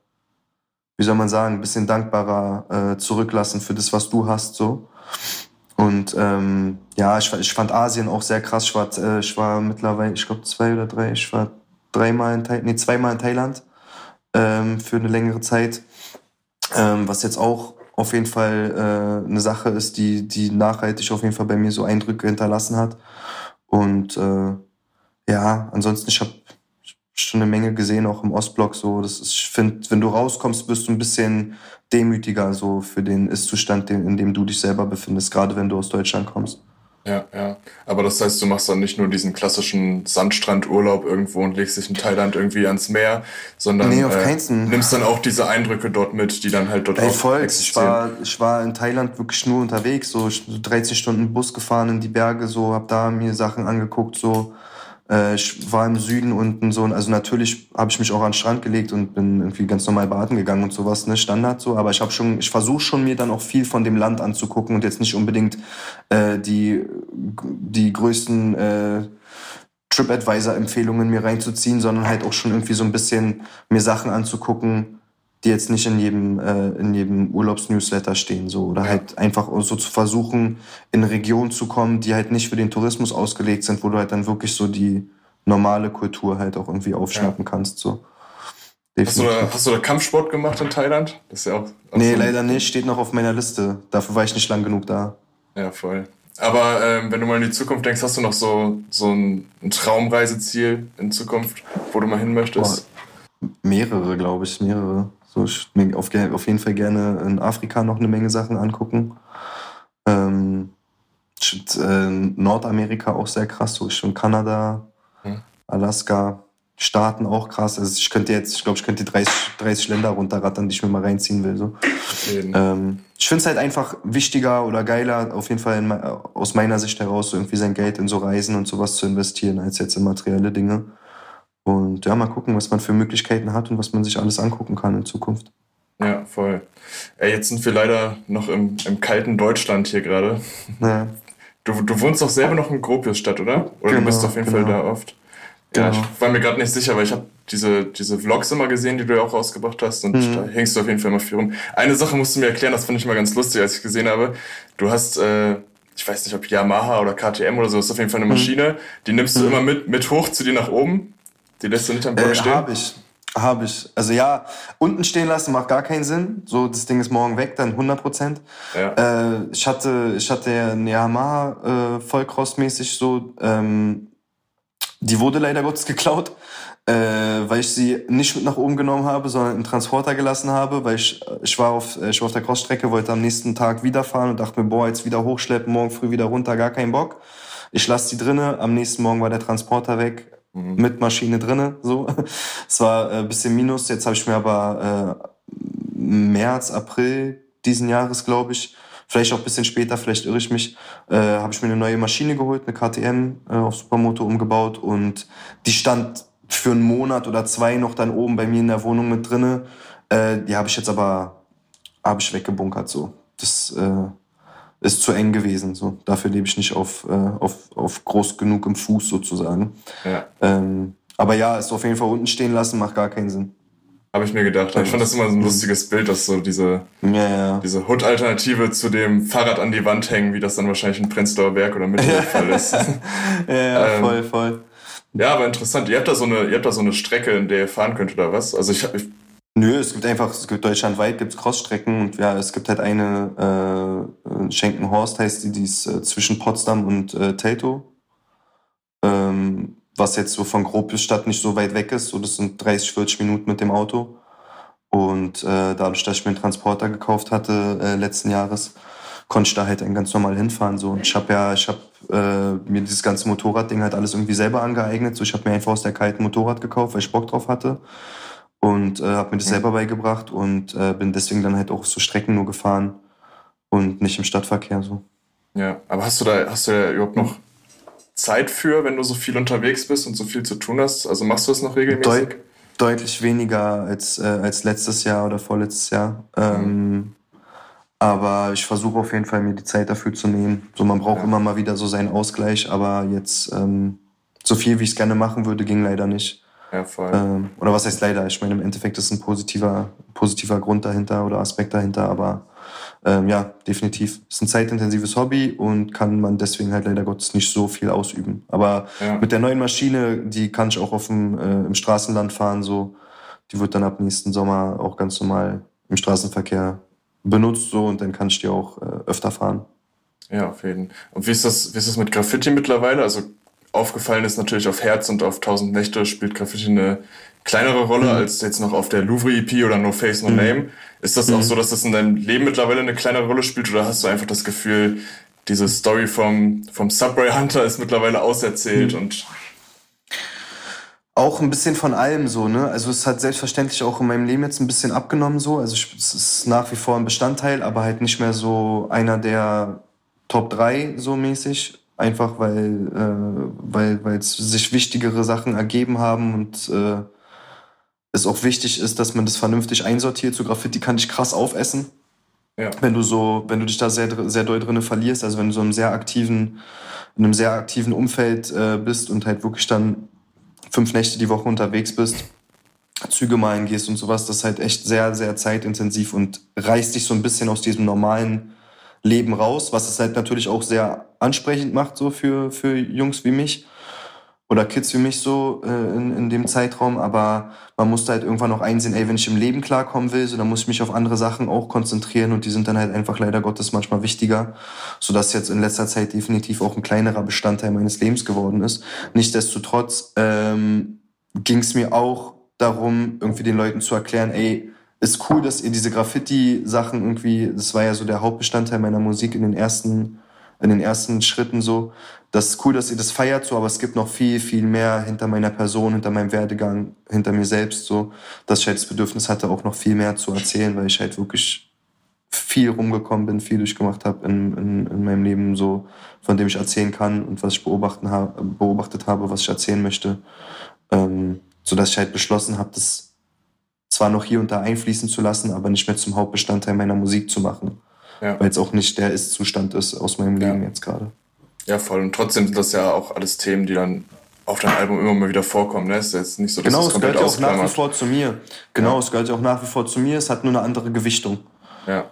wie soll man sagen, ein bisschen dankbarer äh, zurücklassen für das, was du hast so. Und ähm, ja, ich, ich fand Asien auch sehr krass. Ich war, äh, ich war mittlerweile, ich glaube zwei oder drei, ich war dreimal in Thailand, nee, zweimal in Thailand ähm, für eine längere Zeit. Ähm, was jetzt auch auf jeden Fall äh, eine Sache ist, die, die nachhaltig auf jeden Fall bei mir so Eindrücke hinterlassen hat. Und äh, ja, ansonsten, ich habe schon eine Menge gesehen, auch im Ostblock. So, das ist, ich finde, wenn du rauskommst, wirst du ein bisschen demütiger so für den Ist-Zustand, in dem du dich selber befindest, gerade wenn du aus Deutschland kommst. Ja, ja. Aber das heißt, du machst dann nicht nur diesen klassischen Sandstrandurlaub irgendwo und legst dich in Thailand irgendwie ans Meer, sondern nee, auf äh, nimmst dann auch diese Eindrücke dort mit, die dann halt dort Ey, auch voll. Ich war, ich war in Thailand wirklich nur unterwegs, so 13 Stunden Bus gefahren in die Berge, so hab da mir Sachen angeguckt, so äh, ich war im Süden unten so, also natürlich habe ich mich auch an den Strand gelegt und bin irgendwie ganz normal baden gegangen und sowas, ne, Standard so. Aber ich habe schon, ich versuche schon mir dann auch viel von dem Land anzugucken und jetzt nicht unbedingt äh, die die größten äh, TripAdvisor-Empfehlungen mir reinzuziehen, sondern halt auch schon irgendwie so ein bisschen mir Sachen anzugucken, die jetzt nicht in jedem, äh, in jedem Urlaubsnewsletter stehen, so. Oder ja. halt einfach so zu versuchen, in Regionen zu kommen, die halt nicht für den Tourismus ausgelegt sind, wo du halt dann wirklich so die normale Kultur halt auch irgendwie aufschnappen ja. kannst, so. Hast du, da, hast du da Kampfsport gemacht in Thailand? Das ist ja auch. nee, leider nicht. Steht noch auf meiner Liste. Dafür war ich nicht lang genug da. Ja, voll. Aber ähm, wenn du mal in die Zukunft denkst, hast du noch so, so ein, ein Traumreiseziel in Zukunft, wo du mal hin möchtest? Boah, mehrere, glaube ich, mehrere. So, ich mir auf, auf jeden Fall gerne in Afrika noch eine Menge Sachen angucken. Ähm, äh, Nordamerika auch sehr krass, so schon Kanada, hm. Alaska, Staaten auch krass. Also ich könnte jetzt, ich glaube, ich könnte die 30, 30 Länder runterrattern, die ich mir mal reinziehen will. So. Ähm, ich finde es halt einfach wichtiger oder geiler, auf jeden Fall in, aus meiner Sicht heraus, so irgendwie sein Geld in so Reisen und sowas zu investieren, als jetzt in materielle Dinge. Und ja, mal gucken, was man für Möglichkeiten hat und was man sich alles angucken kann in Zukunft. Ja, voll. Ey, jetzt sind wir leider noch im, im kalten Deutschland hier gerade. Ja. Du, du wohnst doch selber noch in Gropiusstadt, oder? Oder genau, du bist auf jeden genau. Fall da oft. Ja, genau. ich war mir gerade nicht sicher, weil ich habe diese, diese Vlogs immer gesehen, die du ja auch rausgebracht hast und mhm. da hängst du auf jeden Fall immer viel rum. Eine Sache musst du mir erklären, das fand ich mal ganz lustig, als ich gesehen habe. Du hast, äh, ich weiß nicht, ob Yamaha oder KTM oder so, ist auf jeden Fall eine mhm. Maschine, die nimmst du mhm. immer mit, mit hoch zu dir nach oben. Die lässt du nicht am Boden äh, stehen. Hab ich. Habe ich. Also ja, unten stehen lassen macht gar keinen Sinn. So, das Ding ist morgen weg, dann 100 Prozent. Ja. Äh, ich hatte, ich hatte eine Yamaha äh, Vollcross-mäßig so. Ähm, die wurde leider Gottes geklaut, äh, weil ich sie nicht mit nach oben genommen habe, sondern im Transporter gelassen habe, weil ich, ich war auf, ich war auf der Crossstrecke, wollte am nächsten Tag wieder fahren und dachte mir, boah, jetzt wieder hochschleppen, morgen früh wieder runter, gar keinen Bock. Ich lasse die drinnen, am nächsten Morgen war der Transporter weg. Mit Maschine drinne. So, es war ein äh, bisschen Minus. Jetzt habe ich mir aber äh, März, April diesen Jahres, glaube ich, vielleicht auch ein bisschen später, vielleicht irre ich mich, äh, habe ich mir eine neue Maschine geholt, eine KTM äh, auf Supermoto umgebaut und die stand für einen Monat oder zwei noch dann oben bei mir in der Wohnung mit drinne. Äh, die habe ich jetzt aber habe ich weggebunkert so. Das äh, ist zu eng gewesen. So. Dafür lebe ich nicht auf, äh, auf, auf groß genug im Fuß sozusagen. Ja. Ähm, aber ja, ist auf jeden Fall unten stehen lassen, macht gar keinen Sinn. Habe ich mir gedacht. Ich fand das immer so ein lustiges Bild, dass so diese, ja, ja. diese Hood-Alternative zu dem Fahrrad an die Wand hängen, wie das dann wahrscheinlich in Prenzlauer Berg oder Mitte der Fall ist. ja, ja ähm, voll, voll. Ja, aber interessant. Ihr habt da so eine, ihr habt da so eine Strecke, in der ihr fahren könnt oder was? Also ich, ich Nö, es gibt einfach, es gibt deutschlandweit gibt's Crossstrecken und ja, es gibt halt eine äh, Schenkenhorst heißt die, die ist äh, zwischen Potsdam und äh, Teltow. Ähm, was jetzt so von Gropiusstadt nicht so weit weg ist, so das sind 30, 40 Minuten mit dem Auto. Und äh, dadurch, dass ich mir einen Transporter gekauft hatte äh, letzten Jahres, konnte ich da halt ganz normal hinfahren. So. Und ich habe ja, ich habe äh, mir dieses ganze Motorradding halt alles irgendwie selber angeeignet. So, ich habe mir einfach aus der kalten Motorrad gekauft, weil ich Bock drauf hatte und äh, habe mir das selber beigebracht und äh, bin deswegen dann halt auch so Strecken nur gefahren und nicht im Stadtverkehr so. Ja, aber hast du da hast du da überhaupt noch Zeit für, wenn du so viel unterwegs bist und so viel zu tun hast? Also machst du das noch regelmäßig? Deut deutlich weniger als äh, als letztes Jahr oder vorletztes Jahr. Ähm, mhm. Aber ich versuche auf jeden Fall mir die Zeit dafür zu nehmen. So man braucht ja. immer mal wieder so seinen Ausgleich, aber jetzt ähm, so viel wie ich es gerne machen würde, ging leider nicht. Ja, voll. Ähm, oder was heißt leider? Ich meine, im Endeffekt ist ein positiver, positiver Grund dahinter oder Aspekt dahinter, aber ähm, ja, definitiv. Ist ein zeitintensives Hobby und kann man deswegen halt leider Gottes nicht so viel ausüben. Aber ja. mit der neuen Maschine, die kann ich auch auf dem, äh, im Straßenland fahren, so. Die wird dann ab nächsten Sommer auch ganz normal im Straßenverkehr benutzt, so, und dann kann ich die auch äh, öfter fahren. Ja, auf jeden Fall. Und wie ist das, wie ist das mit Graffiti mittlerweile? Also aufgefallen ist natürlich auf Herz und auf Tausend Nächte spielt Graffiti eine kleinere Rolle mhm. als jetzt noch auf der Louvre EP oder No Face No mhm. Name. Ist das mhm. auch so, dass das in deinem Leben mittlerweile eine kleinere Rolle spielt oder hast du einfach das Gefühl, diese Story vom, vom Subway Hunter ist mittlerweile auserzählt mhm. und auch ein bisschen von allem so, ne? Also es hat selbstverständlich auch in meinem Leben jetzt ein bisschen abgenommen so. Also es ist nach wie vor ein Bestandteil, aber halt nicht mehr so einer der Top 3 so mäßig einfach weil äh, weil weil es sich wichtigere Sachen ergeben haben und äh, es auch wichtig ist, dass man das vernünftig einsortiert. So Graffiti kann dich krass aufessen. Ja. Wenn du so, wenn du dich da sehr, sehr doll drinne verlierst, also wenn du so einem sehr aktiven, in einem sehr aktiven Umfeld äh, bist und halt wirklich dann fünf Nächte die Woche unterwegs bist, Züge malen gehst und sowas, das ist halt echt sehr, sehr zeitintensiv und reißt dich so ein bisschen aus diesem normalen Leben raus, was es halt natürlich auch sehr ansprechend macht, so für, für Jungs wie mich oder Kids wie mich so äh, in, in dem Zeitraum, aber man musste halt irgendwann noch einsehen, ey, wenn ich im Leben klarkommen will, so dann muss ich mich auf andere Sachen auch konzentrieren und die sind dann halt einfach leider Gottes manchmal wichtiger, so dass jetzt in letzter Zeit definitiv auch ein kleinerer Bestandteil meines Lebens geworden ist. Nichtsdestotrotz ähm, ging es mir auch darum, irgendwie den Leuten zu erklären, ey, ist cool, dass ihr diese Graffiti-Sachen irgendwie, das war ja so der Hauptbestandteil meiner Musik in den ersten, in den ersten Schritten so. Das ist cool, dass ihr das feiert so, aber es gibt noch viel, viel mehr hinter meiner Person, hinter meinem Werdegang, hinter mir selbst so, dass ich halt das Bedürfnis hatte, auch noch viel mehr zu erzählen, weil ich halt wirklich viel rumgekommen bin, viel durchgemacht habe in, in, in meinem Leben so, von dem ich erzählen kann und was ich beobachten ha beobachtet habe, was ich erzählen möchte. Ähm, so dass ich halt beschlossen habe, das zwar noch hier und da einfließen zu lassen, aber nicht mehr zum Hauptbestandteil meiner Musik zu machen. Ja. Weil es auch nicht der Ist-Zustand ist aus meinem Leben ja. jetzt gerade. Ja, voll. Und trotzdem sind das ja auch alles Themen, die dann auf deinem Album immer mal wieder vorkommen. Ne? Ist jetzt nicht so, dass genau, es gehört ja auch nach wie vor zu mir. Genau, ja. es gehört ja auch nach wie vor zu mir. Es hat nur eine andere Gewichtung. Ja.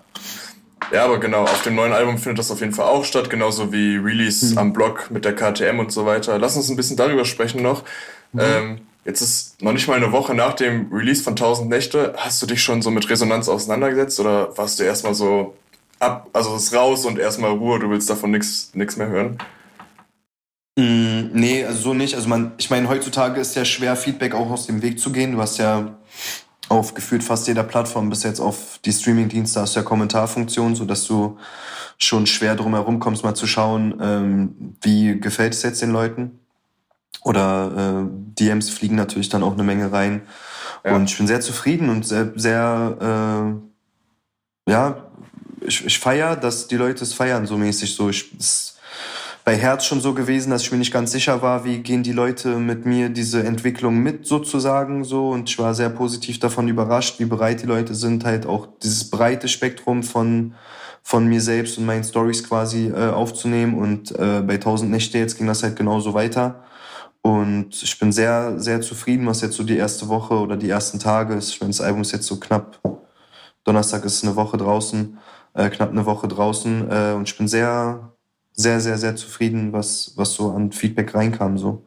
Ja, aber genau, auf dem neuen Album findet das auf jeden Fall auch statt, genauso wie Release mhm. am Blog mit der KTM und so weiter. Lass uns ein bisschen darüber sprechen noch. Mhm. Ähm, jetzt ist noch nicht mal eine Woche nach dem Release von 1000 Nächte. Hast du dich schon so mit Resonanz auseinandergesetzt oder warst du erstmal so ab, also ist raus und erstmal Ruhe, du willst davon nichts mehr hören? Mm, nee, also so nicht. Also man, ich meine, heutzutage ist ja schwer, Feedback auch aus dem Weg zu gehen. Du hast ja auf gefühlt fast jeder Plattform bis jetzt auf die Streaming-Dienste hast du ja Kommentarfunktion, so dass du schon schwer drum herum kommst, mal zu schauen, ähm, wie gefällt es jetzt den Leuten. Oder äh, DMs fliegen natürlich dann auch eine Menge rein. Ja. Und ich bin sehr zufrieden und sehr, sehr äh, ja, ich, ich feiere, dass die Leute es feiern, so mäßig. So, ich, es, bei Herz schon so gewesen, dass ich mir nicht ganz sicher war, wie gehen die Leute mit mir diese Entwicklung mit sozusagen so und ich war sehr positiv davon überrascht, wie bereit die Leute sind, halt auch dieses breite Spektrum von von mir selbst und meinen Stories quasi äh, aufzunehmen und äh, bei 1000 Nächte jetzt ging das halt genauso weiter und ich bin sehr sehr zufrieden, was jetzt so die erste Woche oder die ersten Tage ist. Ich meine, das Album ist jetzt so knapp Donnerstag ist eine Woche draußen, äh, knapp eine Woche draußen äh, und ich bin sehr sehr, sehr, sehr zufrieden, was, was so an Feedback reinkam. So.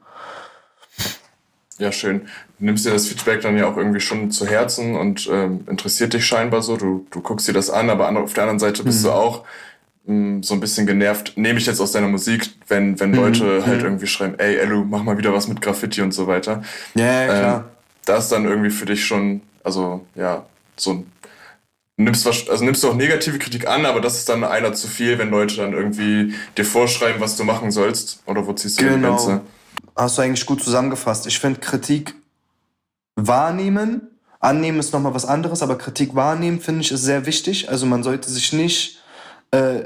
Ja, schön. Du nimmst dir das Feedback dann ja auch irgendwie schon zu Herzen und ähm, interessiert dich scheinbar so. Du, du guckst dir das an, aber auf der anderen Seite bist mhm. du auch mh, hm, so ein bisschen genervt, nehme ich jetzt aus deiner Musik, wenn, wenn mhm. Leute mhm. halt irgendwie schreiben, ey, Elu, mach mal wieder was mit Graffiti und so weiter. Ja, ja klar. Ähm, da ist dann irgendwie für dich schon, also ja, so ein nimmst, also nimmst du auch negative Kritik an, aber das ist dann einer zu viel, wenn Leute dann irgendwie dir vorschreiben, was du machen sollst. Oder wo ziehst du genau. die Grenze? Hast du eigentlich gut zusammengefasst. Ich finde Kritik wahrnehmen, annehmen ist nochmal was anderes, aber Kritik wahrnehmen finde ich ist sehr wichtig. Also man sollte sich nicht äh,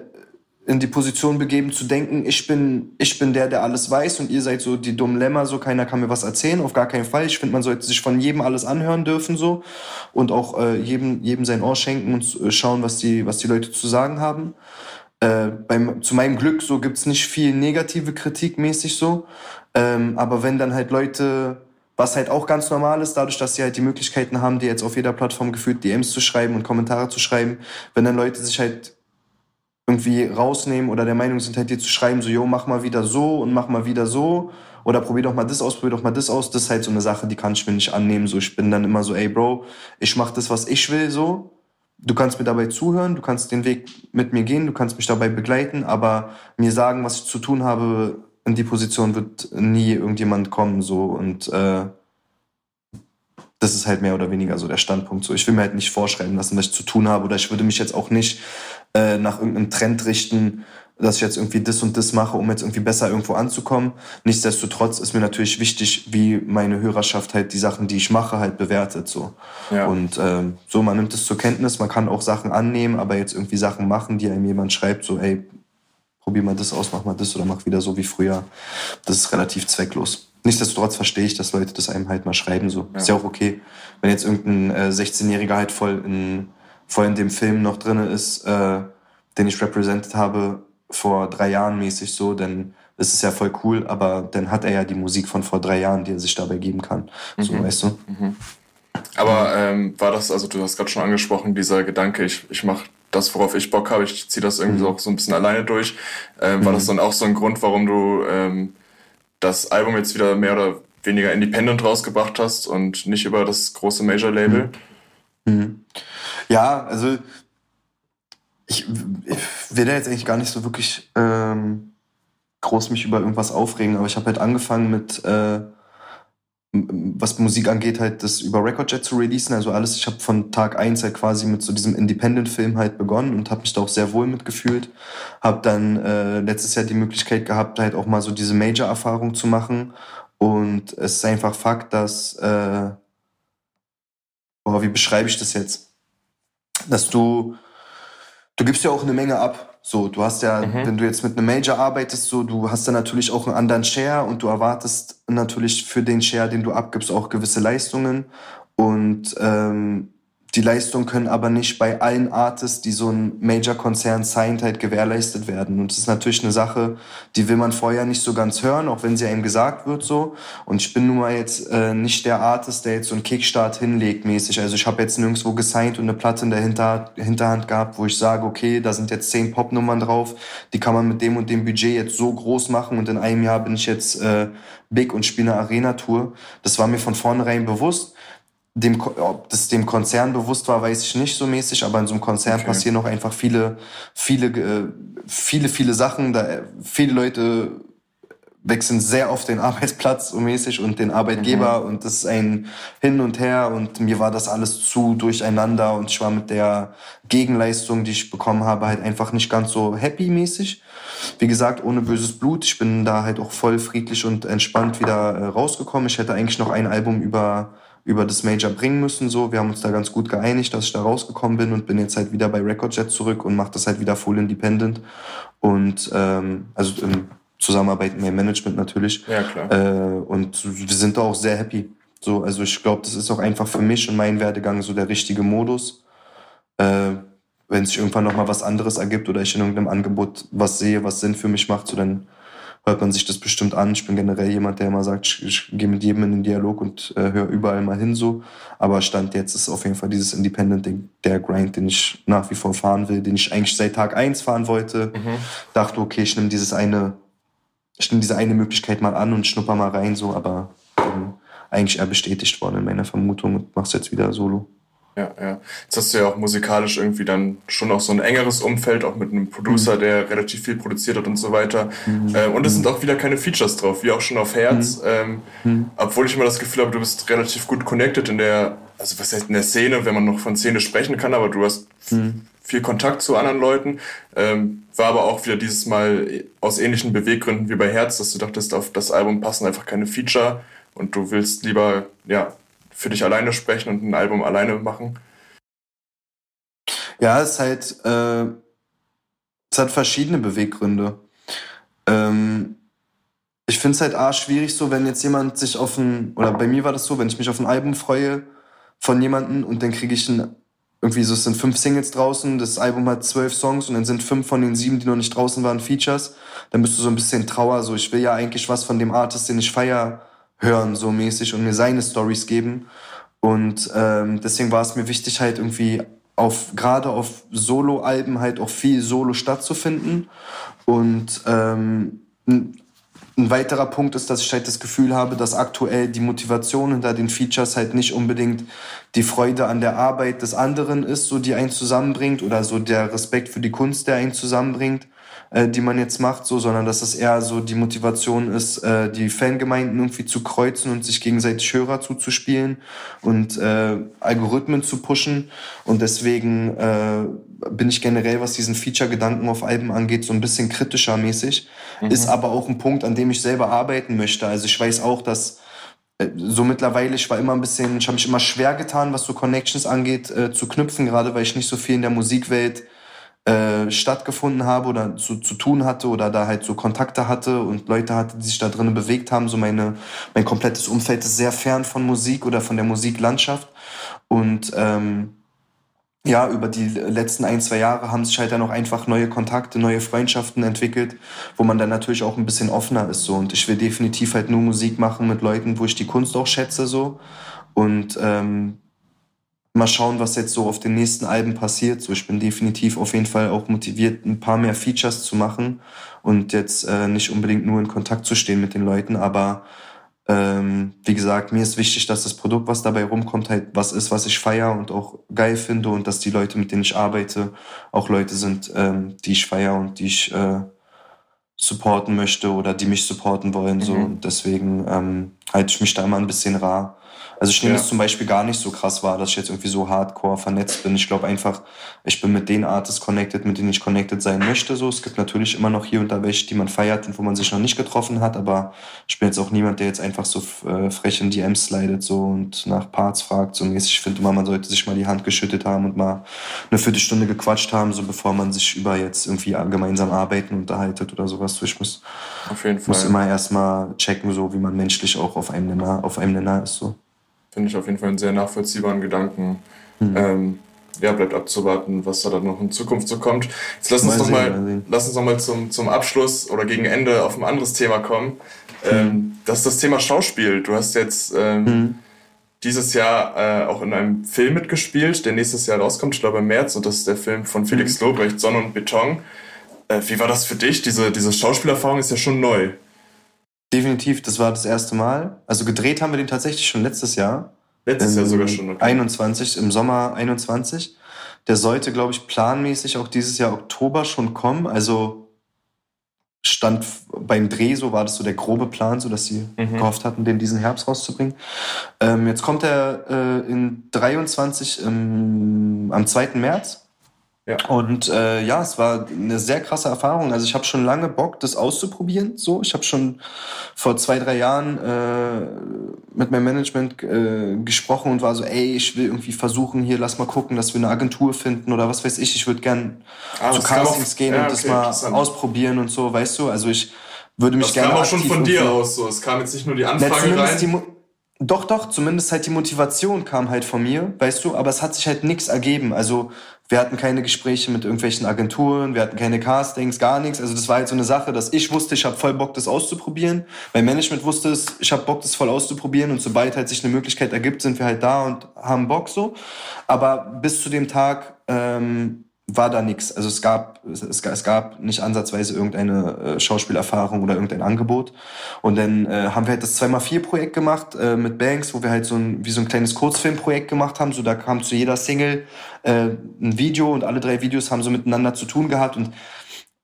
in die Position begeben zu denken, ich bin, ich bin der, der alles weiß und ihr seid so die dummen Lämmer, so keiner kann mir was erzählen, auf gar keinen Fall. Ich finde, man sollte sich von jedem alles anhören dürfen so und auch äh, jedem, jedem sein Ohr schenken und äh, schauen, was die, was die Leute zu sagen haben. Äh, beim, zu meinem Glück so gibt's nicht viel negative Kritik mäßig so, ähm, aber wenn dann halt Leute was halt auch ganz normal ist, dadurch, dass sie halt die Möglichkeiten haben, die jetzt auf jeder Plattform geführt DMs zu schreiben und Kommentare zu schreiben, wenn dann Leute sich halt irgendwie rausnehmen oder der Meinung sind, halt dir zu schreiben, so, yo, mach mal wieder so und mach mal wieder so oder probier doch mal das aus, probier doch mal das aus. Das ist halt so eine Sache, die kann ich mir nicht annehmen. So, ich bin dann immer so, ey, Bro, ich mach das, was ich will, so. Du kannst mir dabei zuhören, du kannst den Weg mit mir gehen, du kannst mich dabei begleiten, aber mir sagen, was ich zu tun habe, in die Position wird nie irgendjemand kommen, so und äh, das ist halt mehr oder weniger so der Standpunkt. So, ich will mir halt nicht vorschreiben lassen, was ich zu tun habe, oder ich würde mich jetzt auch nicht äh, nach irgendeinem Trend richten, dass ich jetzt irgendwie das und das mache, um jetzt irgendwie besser irgendwo anzukommen. Nichtsdestotrotz ist mir natürlich wichtig, wie meine Hörerschaft halt die Sachen, die ich mache, halt bewertet. So. Ja. Und ähm, so, man nimmt es zur Kenntnis, man kann auch Sachen annehmen, aber jetzt irgendwie Sachen machen, die einem jemand schreibt, so, ey, probier mal das aus, mach mal das oder mach wieder so wie früher. Das ist relativ zwecklos. Nichtsdestotrotz verstehe ich, dass Leute das einem halt mal schreiben. So. Ja. Ist ja auch okay. Wenn jetzt irgendein äh, 16-Jähriger halt voll in voll in dem Film noch drinne ist, äh, den ich represented habe vor drei Jahren mäßig so, denn es ist ja voll cool, aber dann hat er ja die Musik von vor drei Jahren, die er sich dabei geben kann. So, mhm. weißt du? Mhm. Aber ähm, war das, also du hast gerade schon angesprochen, dieser Gedanke, ich, ich mache das, worauf ich Bock habe, ich ziehe das irgendwie mhm. auch so ein bisschen alleine durch. Ähm, war das mhm. dann auch so ein Grund, warum du ähm, das Album jetzt wieder mehr oder weniger independent rausgebracht hast und nicht über das große Major-Label? Mhm. Ja, also ich, ich will da jetzt eigentlich gar nicht so wirklich ähm, groß mich über irgendwas aufregen, aber ich habe halt angefangen mit, äh, was Musik angeht, halt das über Recordjet zu releasen. Also alles, ich habe von Tag eins halt quasi mit so diesem Independent-Film halt begonnen und habe mich da auch sehr wohl mitgefühlt. Habe dann äh, letztes Jahr die Möglichkeit gehabt, halt auch mal so diese Major-Erfahrung zu machen. Und es ist einfach Fakt, dass, äh, boah, wie beschreibe ich das jetzt? Dass du, du gibst ja auch eine Menge ab. So, du hast ja, mhm. wenn du jetzt mit einem Major arbeitest, so, du hast dann natürlich auch einen anderen Share und du erwartest natürlich für den Share, den du abgibst, auch gewisse Leistungen. Und ähm, die Leistungen können aber nicht bei allen Artists, die so ein Major-Konzern signed, halt gewährleistet werden. Und das ist natürlich eine Sache, die will man vorher nicht so ganz hören, auch wenn sie einem gesagt wird so. Und ich bin nun mal jetzt äh, nicht der Artist, der jetzt so einen Kickstart hinlegt mäßig. Also ich habe jetzt nirgendwo gesigned und eine Platte in der Hinter Hinterhand gehabt, wo ich sage, okay, da sind jetzt zehn Popnummern drauf, die kann man mit dem und dem Budget jetzt so groß machen und in einem Jahr bin ich jetzt äh, big und spiele eine Arena-Tour. Das war mir von vornherein bewusst dem, ob das dem Konzern bewusst war, weiß ich nicht so mäßig, aber in so einem Konzern okay. passieren auch einfach viele, viele, äh, viele, viele Sachen. Da, viele Leute wechseln sehr oft den Arbeitsplatz so mäßig und den Arbeitgeber mhm. und das ist ein Hin und Her und mir war das alles zu durcheinander und ich war mit der Gegenleistung, die ich bekommen habe, halt einfach nicht ganz so happy mäßig. Wie gesagt, ohne böses Blut. Ich bin da halt auch voll friedlich und entspannt wieder äh, rausgekommen. Ich hätte eigentlich noch ein Album über über das Major bringen müssen. So, wir haben uns da ganz gut geeinigt, dass ich da rausgekommen bin und bin jetzt halt wieder bei Recordjet zurück und mache das halt wieder full independent und ähm, also in Zusammenarbeit mit meinem Management natürlich. Ja klar. Äh, und wir sind da auch sehr happy. So, also ich glaube, das ist auch einfach für mich und meinen Werdegang so der richtige Modus. Äh, wenn sich irgendwann noch mal was anderes ergibt oder ich in irgendeinem Angebot was sehe, was Sinn für mich macht, so dann hört man sich das bestimmt an. Ich bin generell jemand, der immer sagt, ich, ich gehe mit jedem in den Dialog und äh, höre überall mal hin so. Aber Stand jetzt ist auf jeden Fall dieses Independent-Ding, der Grind, den ich nach wie vor fahren will, den ich eigentlich seit Tag eins fahren wollte. Mhm. Dachte, okay, ich nehme dieses eine, ich nehme diese eine Möglichkeit mal an und schnupper mal rein so, aber ähm, eigentlich eher bestätigt worden in meiner Vermutung und mach's jetzt wieder solo. Ja, ja. Jetzt hast du ja auch musikalisch irgendwie dann schon auch so ein engeres Umfeld, auch mit einem Producer, mhm. der relativ viel produziert hat und so weiter. Mhm. Ähm, und es sind auch wieder keine Features drauf, wie auch schon auf Herz. Mhm. Ähm, mhm. obwohl ich immer das Gefühl habe, du bist relativ gut connected in der, also was heißt in der Szene, wenn man noch von Szene sprechen kann, aber du hast mhm. viel Kontakt zu anderen Leuten. Ähm, war aber auch wieder dieses Mal aus ähnlichen Beweggründen wie bei Herz, dass du dachtest, auf das Album passen einfach keine Feature und du willst lieber, ja, für dich alleine sprechen und ein Album alleine machen? Ja, es ist halt, äh, es hat verschiedene Beweggründe. Ähm, ich finde es halt A, schwierig so, wenn jetzt jemand sich auf ein, oder bei mir war das so, wenn ich mich auf ein Album freue von jemandem und dann kriege ich ein, irgendwie so, es sind fünf Singles draußen, das Album hat zwölf Songs und dann sind fünf von den sieben, die noch nicht draußen waren, Features, dann bist du so ein bisschen Trauer, so, ich will ja eigentlich was von dem Artist, den ich feier, hören, so mäßig, und mir seine Stories geben. Und ähm, deswegen war es mir wichtig, halt irgendwie auf gerade auf Solo-Alben halt auch viel Solo stattzufinden. Und ähm, ein, weiterer Punkt ist, dass ich halt das Gefühl habe, dass aktuell die Motivation hinter den Features halt nicht unbedingt die Freude an der Arbeit des anderen ist, so die einen zusammenbringt, oder so der Respekt für die Kunst, der einen zusammenbringt, äh, die man jetzt macht, so, sondern dass es eher so die Motivation ist, äh, die Fangemeinden irgendwie zu kreuzen und sich gegenseitig Hörer zuzuspielen und äh, Algorithmen zu pushen. Und deswegen äh, bin ich generell, was diesen Feature-Gedanken auf Alben angeht, so ein bisschen kritischer mäßig. Mhm. Ist aber auch ein Punkt, an dem ich selber arbeiten möchte. Also ich weiß auch, dass äh, so mittlerweile, ich war immer ein bisschen, ich habe mich immer schwer getan, was so Connections angeht, äh, zu knüpfen, gerade weil ich nicht so viel in der Musikwelt äh, stattgefunden habe oder zu, zu tun hatte oder da halt so Kontakte hatte und Leute hatte, die sich da drinnen bewegt haben. So meine, mein komplettes Umfeld ist sehr fern von Musik oder von der Musiklandschaft. Und ähm, ja, über die letzten ein, zwei Jahre haben sich halt dann auch einfach neue Kontakte, neue Freundschaften entwickelt, wo man dann natürlich auch ein bisschen offener ist so. Und ich will definitiv halt nur Musik machen mit Leuten, wo ich die Kunst auch schätze so. Und ähm, mal schauen, was jetzt so auf den nächsten Alben passiert. So, ich bin definitiv auf jeden Fall auch motiviert, ein paar mehr Features zu machen und jetzt äh, nicht unbedingt nur in Kontakt zu stehen mit den Leuten, aber ähm, wie gesagt, mir ist wichtig, dass das Produkt, was dabei rumkommt, halt was ist, was ich feier und auch geil finde und dass die Leute, mit denen ich arbeite, auch Leute sind, ähm, die ich feier und die ich äh, supporten möchte oder die mich supporten wollen. Mhm. So. Und deswegen ähm, halte ich mich da immer ein bisschen rar. Also ich nehme ja. es zum Beispiel gar nicht so krass wahr, dass ich jetzt irgendwie so hardcore vernetzt bin. Ich glaube einfach, ich bin mit den Artists connected, mit denen ich connected sein möchte. So, es gibt natürlich immer noch hier und da welche, die man feiert und wo man sich noch nicht getroffen hat, aber ich bin jetzt auch niemand, der jetzt einfach so äh, frech in DMs slidet so und nach Parts fragt. So mäßig. Ich finde immer, man sollte sich mal die Hand geschüttet haben und mal eine Viertelstunde gequatscht haben, so bevor man sich über jetzt irgendwie gemeinsam arbeiten unterhaltet oder sowas. So, ich muss, auf jeden Fall. muss immer erstmal checken, so wie man menschlich auch auf einem Nenner, auf einem Nenner ist. So. Finde ich auf jeden Fall einen sehr nachvollziehbaren Gedanken. Mhm. Ähm, ja, bleibt abzuwarten, was da dann noch in Zukunft so kommt. Jetzt lass uns mal noch mal, lass uns noch mal zum, zum Abschluss oder gegen Ende auf ein anderes Thema kommen. Mhm. Ähm, das ist das Thema Schauspiel. Du hast jetzt ähm, mhm. dieses Jahr äh, auch in einem Film mitgespielt, der nächstes Jahr rauskommt, ich glaube im März, und das ist der Film von Felix mhm. Lobrecht, Sonne und Beton. Äh, wie war das für dich? Diese, diese Schauspielerfahrung ist ja schon neu. Definitiv, das war das erste Mal. Also gedreht haben wir den tatsächlich schon letztes Jahr. Letztes Jahr sogar schon. Okay. 21, im Sommer 21. Der sollte, glaube ich, planmäßig auch dieses Jahr Oktober schon kommen. Also stand beim Dreh, so war das so der grobe Plan, so dass sie mhm. gehofft hatten, den diesen Herbst rauszubringen. Ähm, jetzt kommt er äh, in 23 ähm, am 2. März. Ja. Und äh, ja, es war eine sehr krasse Erfahrung. Also ich habe schon lange Bock, das auszuprobieren. So, ich habe schon vor zwei, drei Jahren äh, mit meinem Management äh, gesprochen und war so, ey, ich will irgendwie versuchen, hier lass mal gucken, dass wir eine Agentur finden oder was weiß ich. Ich würde gern ah, zu Castings gehen ja, und okay, das mal ausprobieren und so, weißt du. Also ich würde mich das gerne. Das kam auch schon von dir aus. So, es kam jetzt nicht nur die Anfrage rein. Doch, doch, zumindest halt die Motivation kam halt von mir, weißt du, aber es hat sich halt nichts ergeben. Also wir hatten keine Gespräche mit irgendwelchen Agenturen, wir hatten keine Castings, gar nichts. Also das war halt so eine Sache, dass ich wusste, ich habe voll Bock, das auszuprobieren. Mein Management wusste es, ich habe Bock, das voll auszuprobieren und sobald halt sich eine Möglichkeit ergibt, sind wir halt da und haben Bock so. Aber bis zu dem Tag ähm, war da nichts. Also es gab, es, es gab nicht ansatzweise irgendeine äh, Schauspielerfahrung oder irgendein Angebot. Und dann äh, haben wir halt das 2x4-Projekt gemacht äh, mit Banks, wo wir halt so ein, wie so ein kleines Kurzfilmprojekt gemacht haben. So da kam zu jeder Single äh, ein Video und alle drei Videos haben so miteinander zu tun gehabt. Und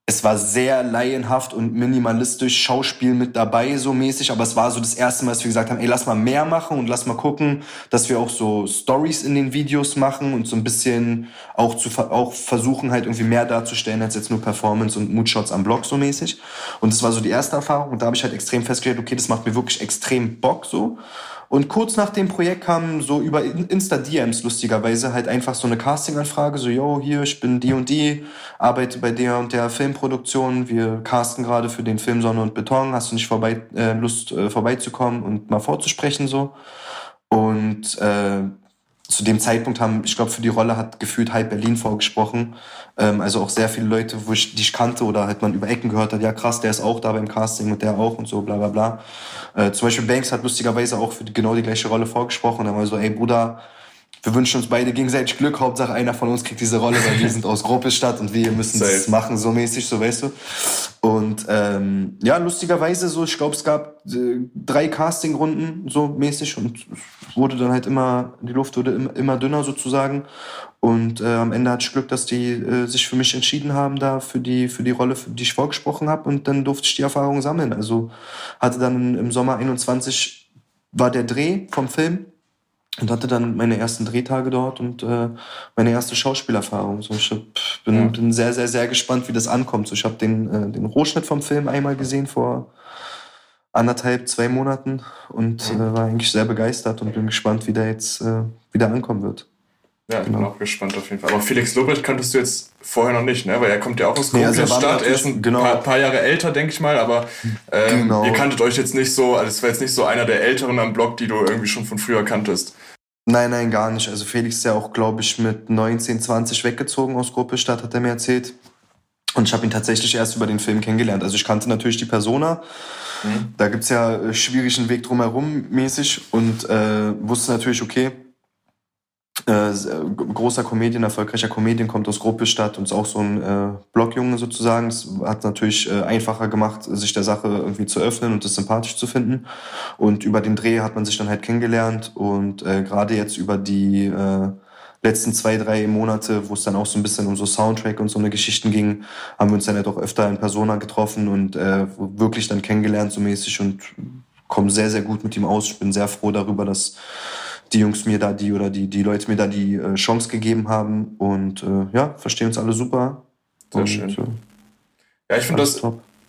es war sehr laienhaft und minimalistisch, Schauspiel mit dabei so mäßig, aber es war so das erste Mal, dass wir gesagt haben, ey, lass mal mehr machen und lass mal gucken, dass wir auch so Stories in den Videos machen und so ein bisschen auch zu auch versuchen halt irgendwie mehr darzustellen als jetzt nur Performance und Moodshots am Blog so mäßig. Und das war so die erste Erfahrung und da habe ich halt extrem festgestellt, okay, das macht mir wirklich extrem Bock so. Und kurz nach dem Projekt kam so über Insta-DMs lustigerweise halt einfach so eine Casting-Anfrage, so, yo, hier, ich bin die und die, arbeite bei der und der Filmproduktion, wir casten gerade für den Film Sonne und Beton, hast du nicht vorbei, äh, Lust äh, vorbeizukommen und mal vorzusprechen so? Und äh, zu dem Zeitpunkt haben, ich glaube, für die Rolle hat gefühlt halb Berlin vorgesprochen. Ähm, also auch sehr viele Leute, wo ich, die ich kannte oder halt man über Ecken gehört hat, ja krass, der ist auch da beim Casting und der auch und so, bla bla bla. Äh, zum Beispiel Banks hat lustigerweise auch für genau die gleiche Rolle vorgesprochen. Da war so, ey Bruder, wir wünschen uns beide gegenseitig Glück. Hauptsache einer von uns kriegt diese Rolle, weil wir sind aus Gruppestadt und wir müssen es machen, so mäßig, so weißt du. Und ähm, ja, lustigerweise so, ich glaube, es gab äh, drei Castingrunden so mäßig und wurde dann halt immer, die Luft wurde immer, immer dünner sozusagen. Und äh, am Ende hatte ich Glück, dass die äh, sich für mich entschieden haben, da für die, für die Rolle, für die ich vorgesprochen habe. Und dann durfte ich die Erfahrung sammeln. Also hatte dann im Sommer 21 war der Dreh vom Film und hatte dann meine ersten Drehtage dort und äh, meine erste Schauspielerfahrung. So, ich hab, bin, ja. bin sehr, sehr, sehr gespannt, wie das ankommt. So, ich habe den, äh, den Rohschnitt vom Film einmal gesehen vor anderthalb, zwei Monaten und äh, war eigentlich sehr begeistert und bin gespannt, wie der jetzt äh, wieder ankommen wird. Ja, ich genau. bin auch gespannt auf jeden Fall. Aber Felix Lobrecht kanntest du jetzt vorher noch nicht, ne? Weil er kommt ja auch aus nee, also Stadt. Er ist ein genau. paar, paar, Jahre älter, denke ich mal, aber ähm, genau. ihr kanntet euch jetzt nicht so, also es war jetzt nicht so einer der Älteren am Blog, die du irgendwie schon von früher kanntest. Nein, nein, gar nicht. Also Felix ist ja auch, glaube ich, mit 19, 20 weggezogen aus Gruppestadt, hat er mir erzählt. Und ich habe ihn tatsächlich erst über den Film kennengelernt. Also ich kannte natürlich die Persona. Mhm. Da gibt's ja äh, schwierigen Weg drumherum mäßig und äh, wusste natürlich, okay, äh, großer Comedian, erfolgreicher Comedian, kommt aus Gruppestadt und ist auch so ein äh, Blogjunge sozusagen. Das hat natürlich äh, einfacher gemacht, sich der Sache irgendwie zu öffnen und das sympathisch zu finden. Und über den Dreh hat man sich dann halt kennengelernt und äh, gerade jetzt über die äh, letzten zwei, drei Monate, wo es dann auch so ein bisschen um so Soundtrack und so eine Geschichten ging, haben wir uns dann halt auch öfter in Persona getroffen und äh, wirklich dann kennengelernt so mäßig und komme sehr, sehr gut mit ihm aus. Ich bin sehr froh darüber, dass die Jungs mir da die oder die, die Leute mir da die äh, Chance gegeben haben. Und äh, ja, verstehen uns alle super. Sehr und, schön. Äh, ja, ich finde das,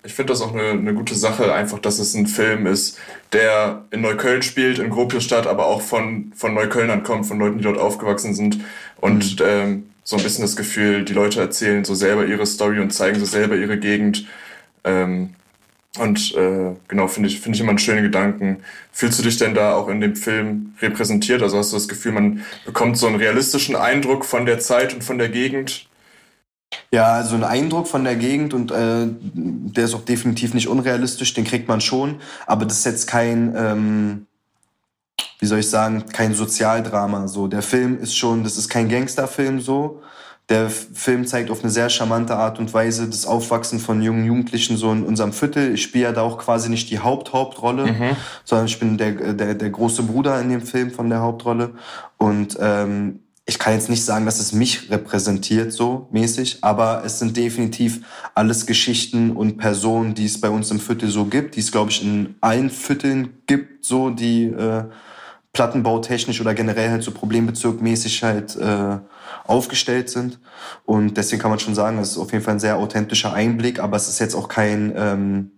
ich finde das auch eine, eine gute Sache, einfach, dass es ein Film ist, der in Neukölln spielt, in Gropiusstadt, aber auch von, von Neuköllnern kommt, von Leuten, die dort aufgewachsen sind. Und mhm. ähm, so ein bisschen das Gefühl, die Leute erzählen so selber ihre Story und zeigen so selber ihre Gegend. Ähm, und äh, genau, finde ich, finde ich immer einen schönen Gedanken. Fühlst du dich denn da auch in dem Film repräsentiert? Also hast du das Gefühl, man bekommt so einen realistischen Eindruck von der Zeit und von der Gegend? Ja, also ein Eindruck von der Gegend und äh, der ist auch definitiv nicht unrealistisch, den kriegt man schon, aber das ist jetzt kein, ähm, wie soll ich sagen, kein Sozialdrama. So, der Film ist schon, das ist kein Gangsterfilm so. Der Film zeigt auf eine sehr charmante Art und Weise das Aufwachsen von jungen Jugendlichen so in unserem Viertel. Ich spiele ja da auch quasi nicht die Haupthauptrolle, mhm. sondern ich bin der, der, der große Bruder in dem Film von der Hauptrolle. Und ähm, ich kann jetzt nicht sagen, dass es mich repräsentiert so mäßig, aber es sind definitiv alles Geschichten und Personen, die es bei uns im Viertel so gibt, die es, glaube ich, in allen Vierteln gibt, so die äh, plattenbautechnisch oder generell halt so problembezirkmäßig halt äh, aufgestellt sind. Und deswegen kann man schon sagen, es ist auf jeden Fall ein sehr authentischer Einblick, aber es ist jetzt auch kein, ähm,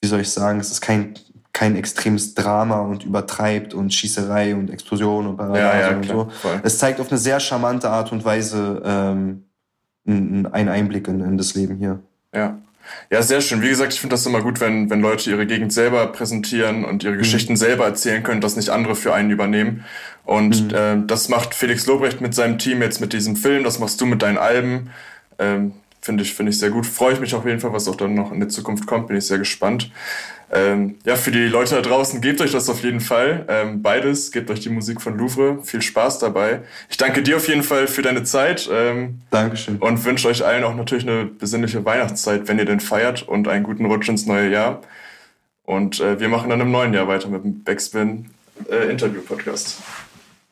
wie soll ich sagen, es ist kein kein extremes Drama und übertreibt und Schießerei und Explosion und, ja, ja, und so. Voll. Es zeigt auf eine sehr charmante Art und Weise ähm, einen Einblick in, in das Leben hier. Ja. Ja, sehr schön. Wie gesagt, ich finde das immer gut, wenn, wenn Leute ihre Gegend selber präsentieren und ihre mhm. Geschichten selber erzählen können, dass nicht andere für einen übernehmen. Und mhm. äh, das macht Felix Lobrecht mit seinem Team jetzt mit diesem Film, das machst du mit deinen Alben. Ähm, finde ich, finde ich sehr gut. Freue ich mich auf jeden Fall, was auch dann noch in der Zukunft kommt. Bin ich sehr gespannt. Ähm, ja, für die Leute da draußen, gebt euch das auf jeden Fall. Ähm, beides, gebt euch die Musik von Louvre. Viel Spaß dabei. Ich danke dir auf jeden Fall für deine Zeit. Ähm, Dankeschön. Und wünsche euch allen auch natürlich eine besinnliche Weihnachtszeit, wenn ihr denn feiert und einen guten Rutsch ins neue Jahr. Und äh, wir machen dann im neuen Jahr weiter mit dem Backspin äh, Interview Podcast.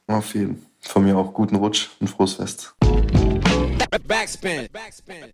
Auf jeden Fall. Von mir auch guten Rutsch und frohes Fest. Backspin. Backspin.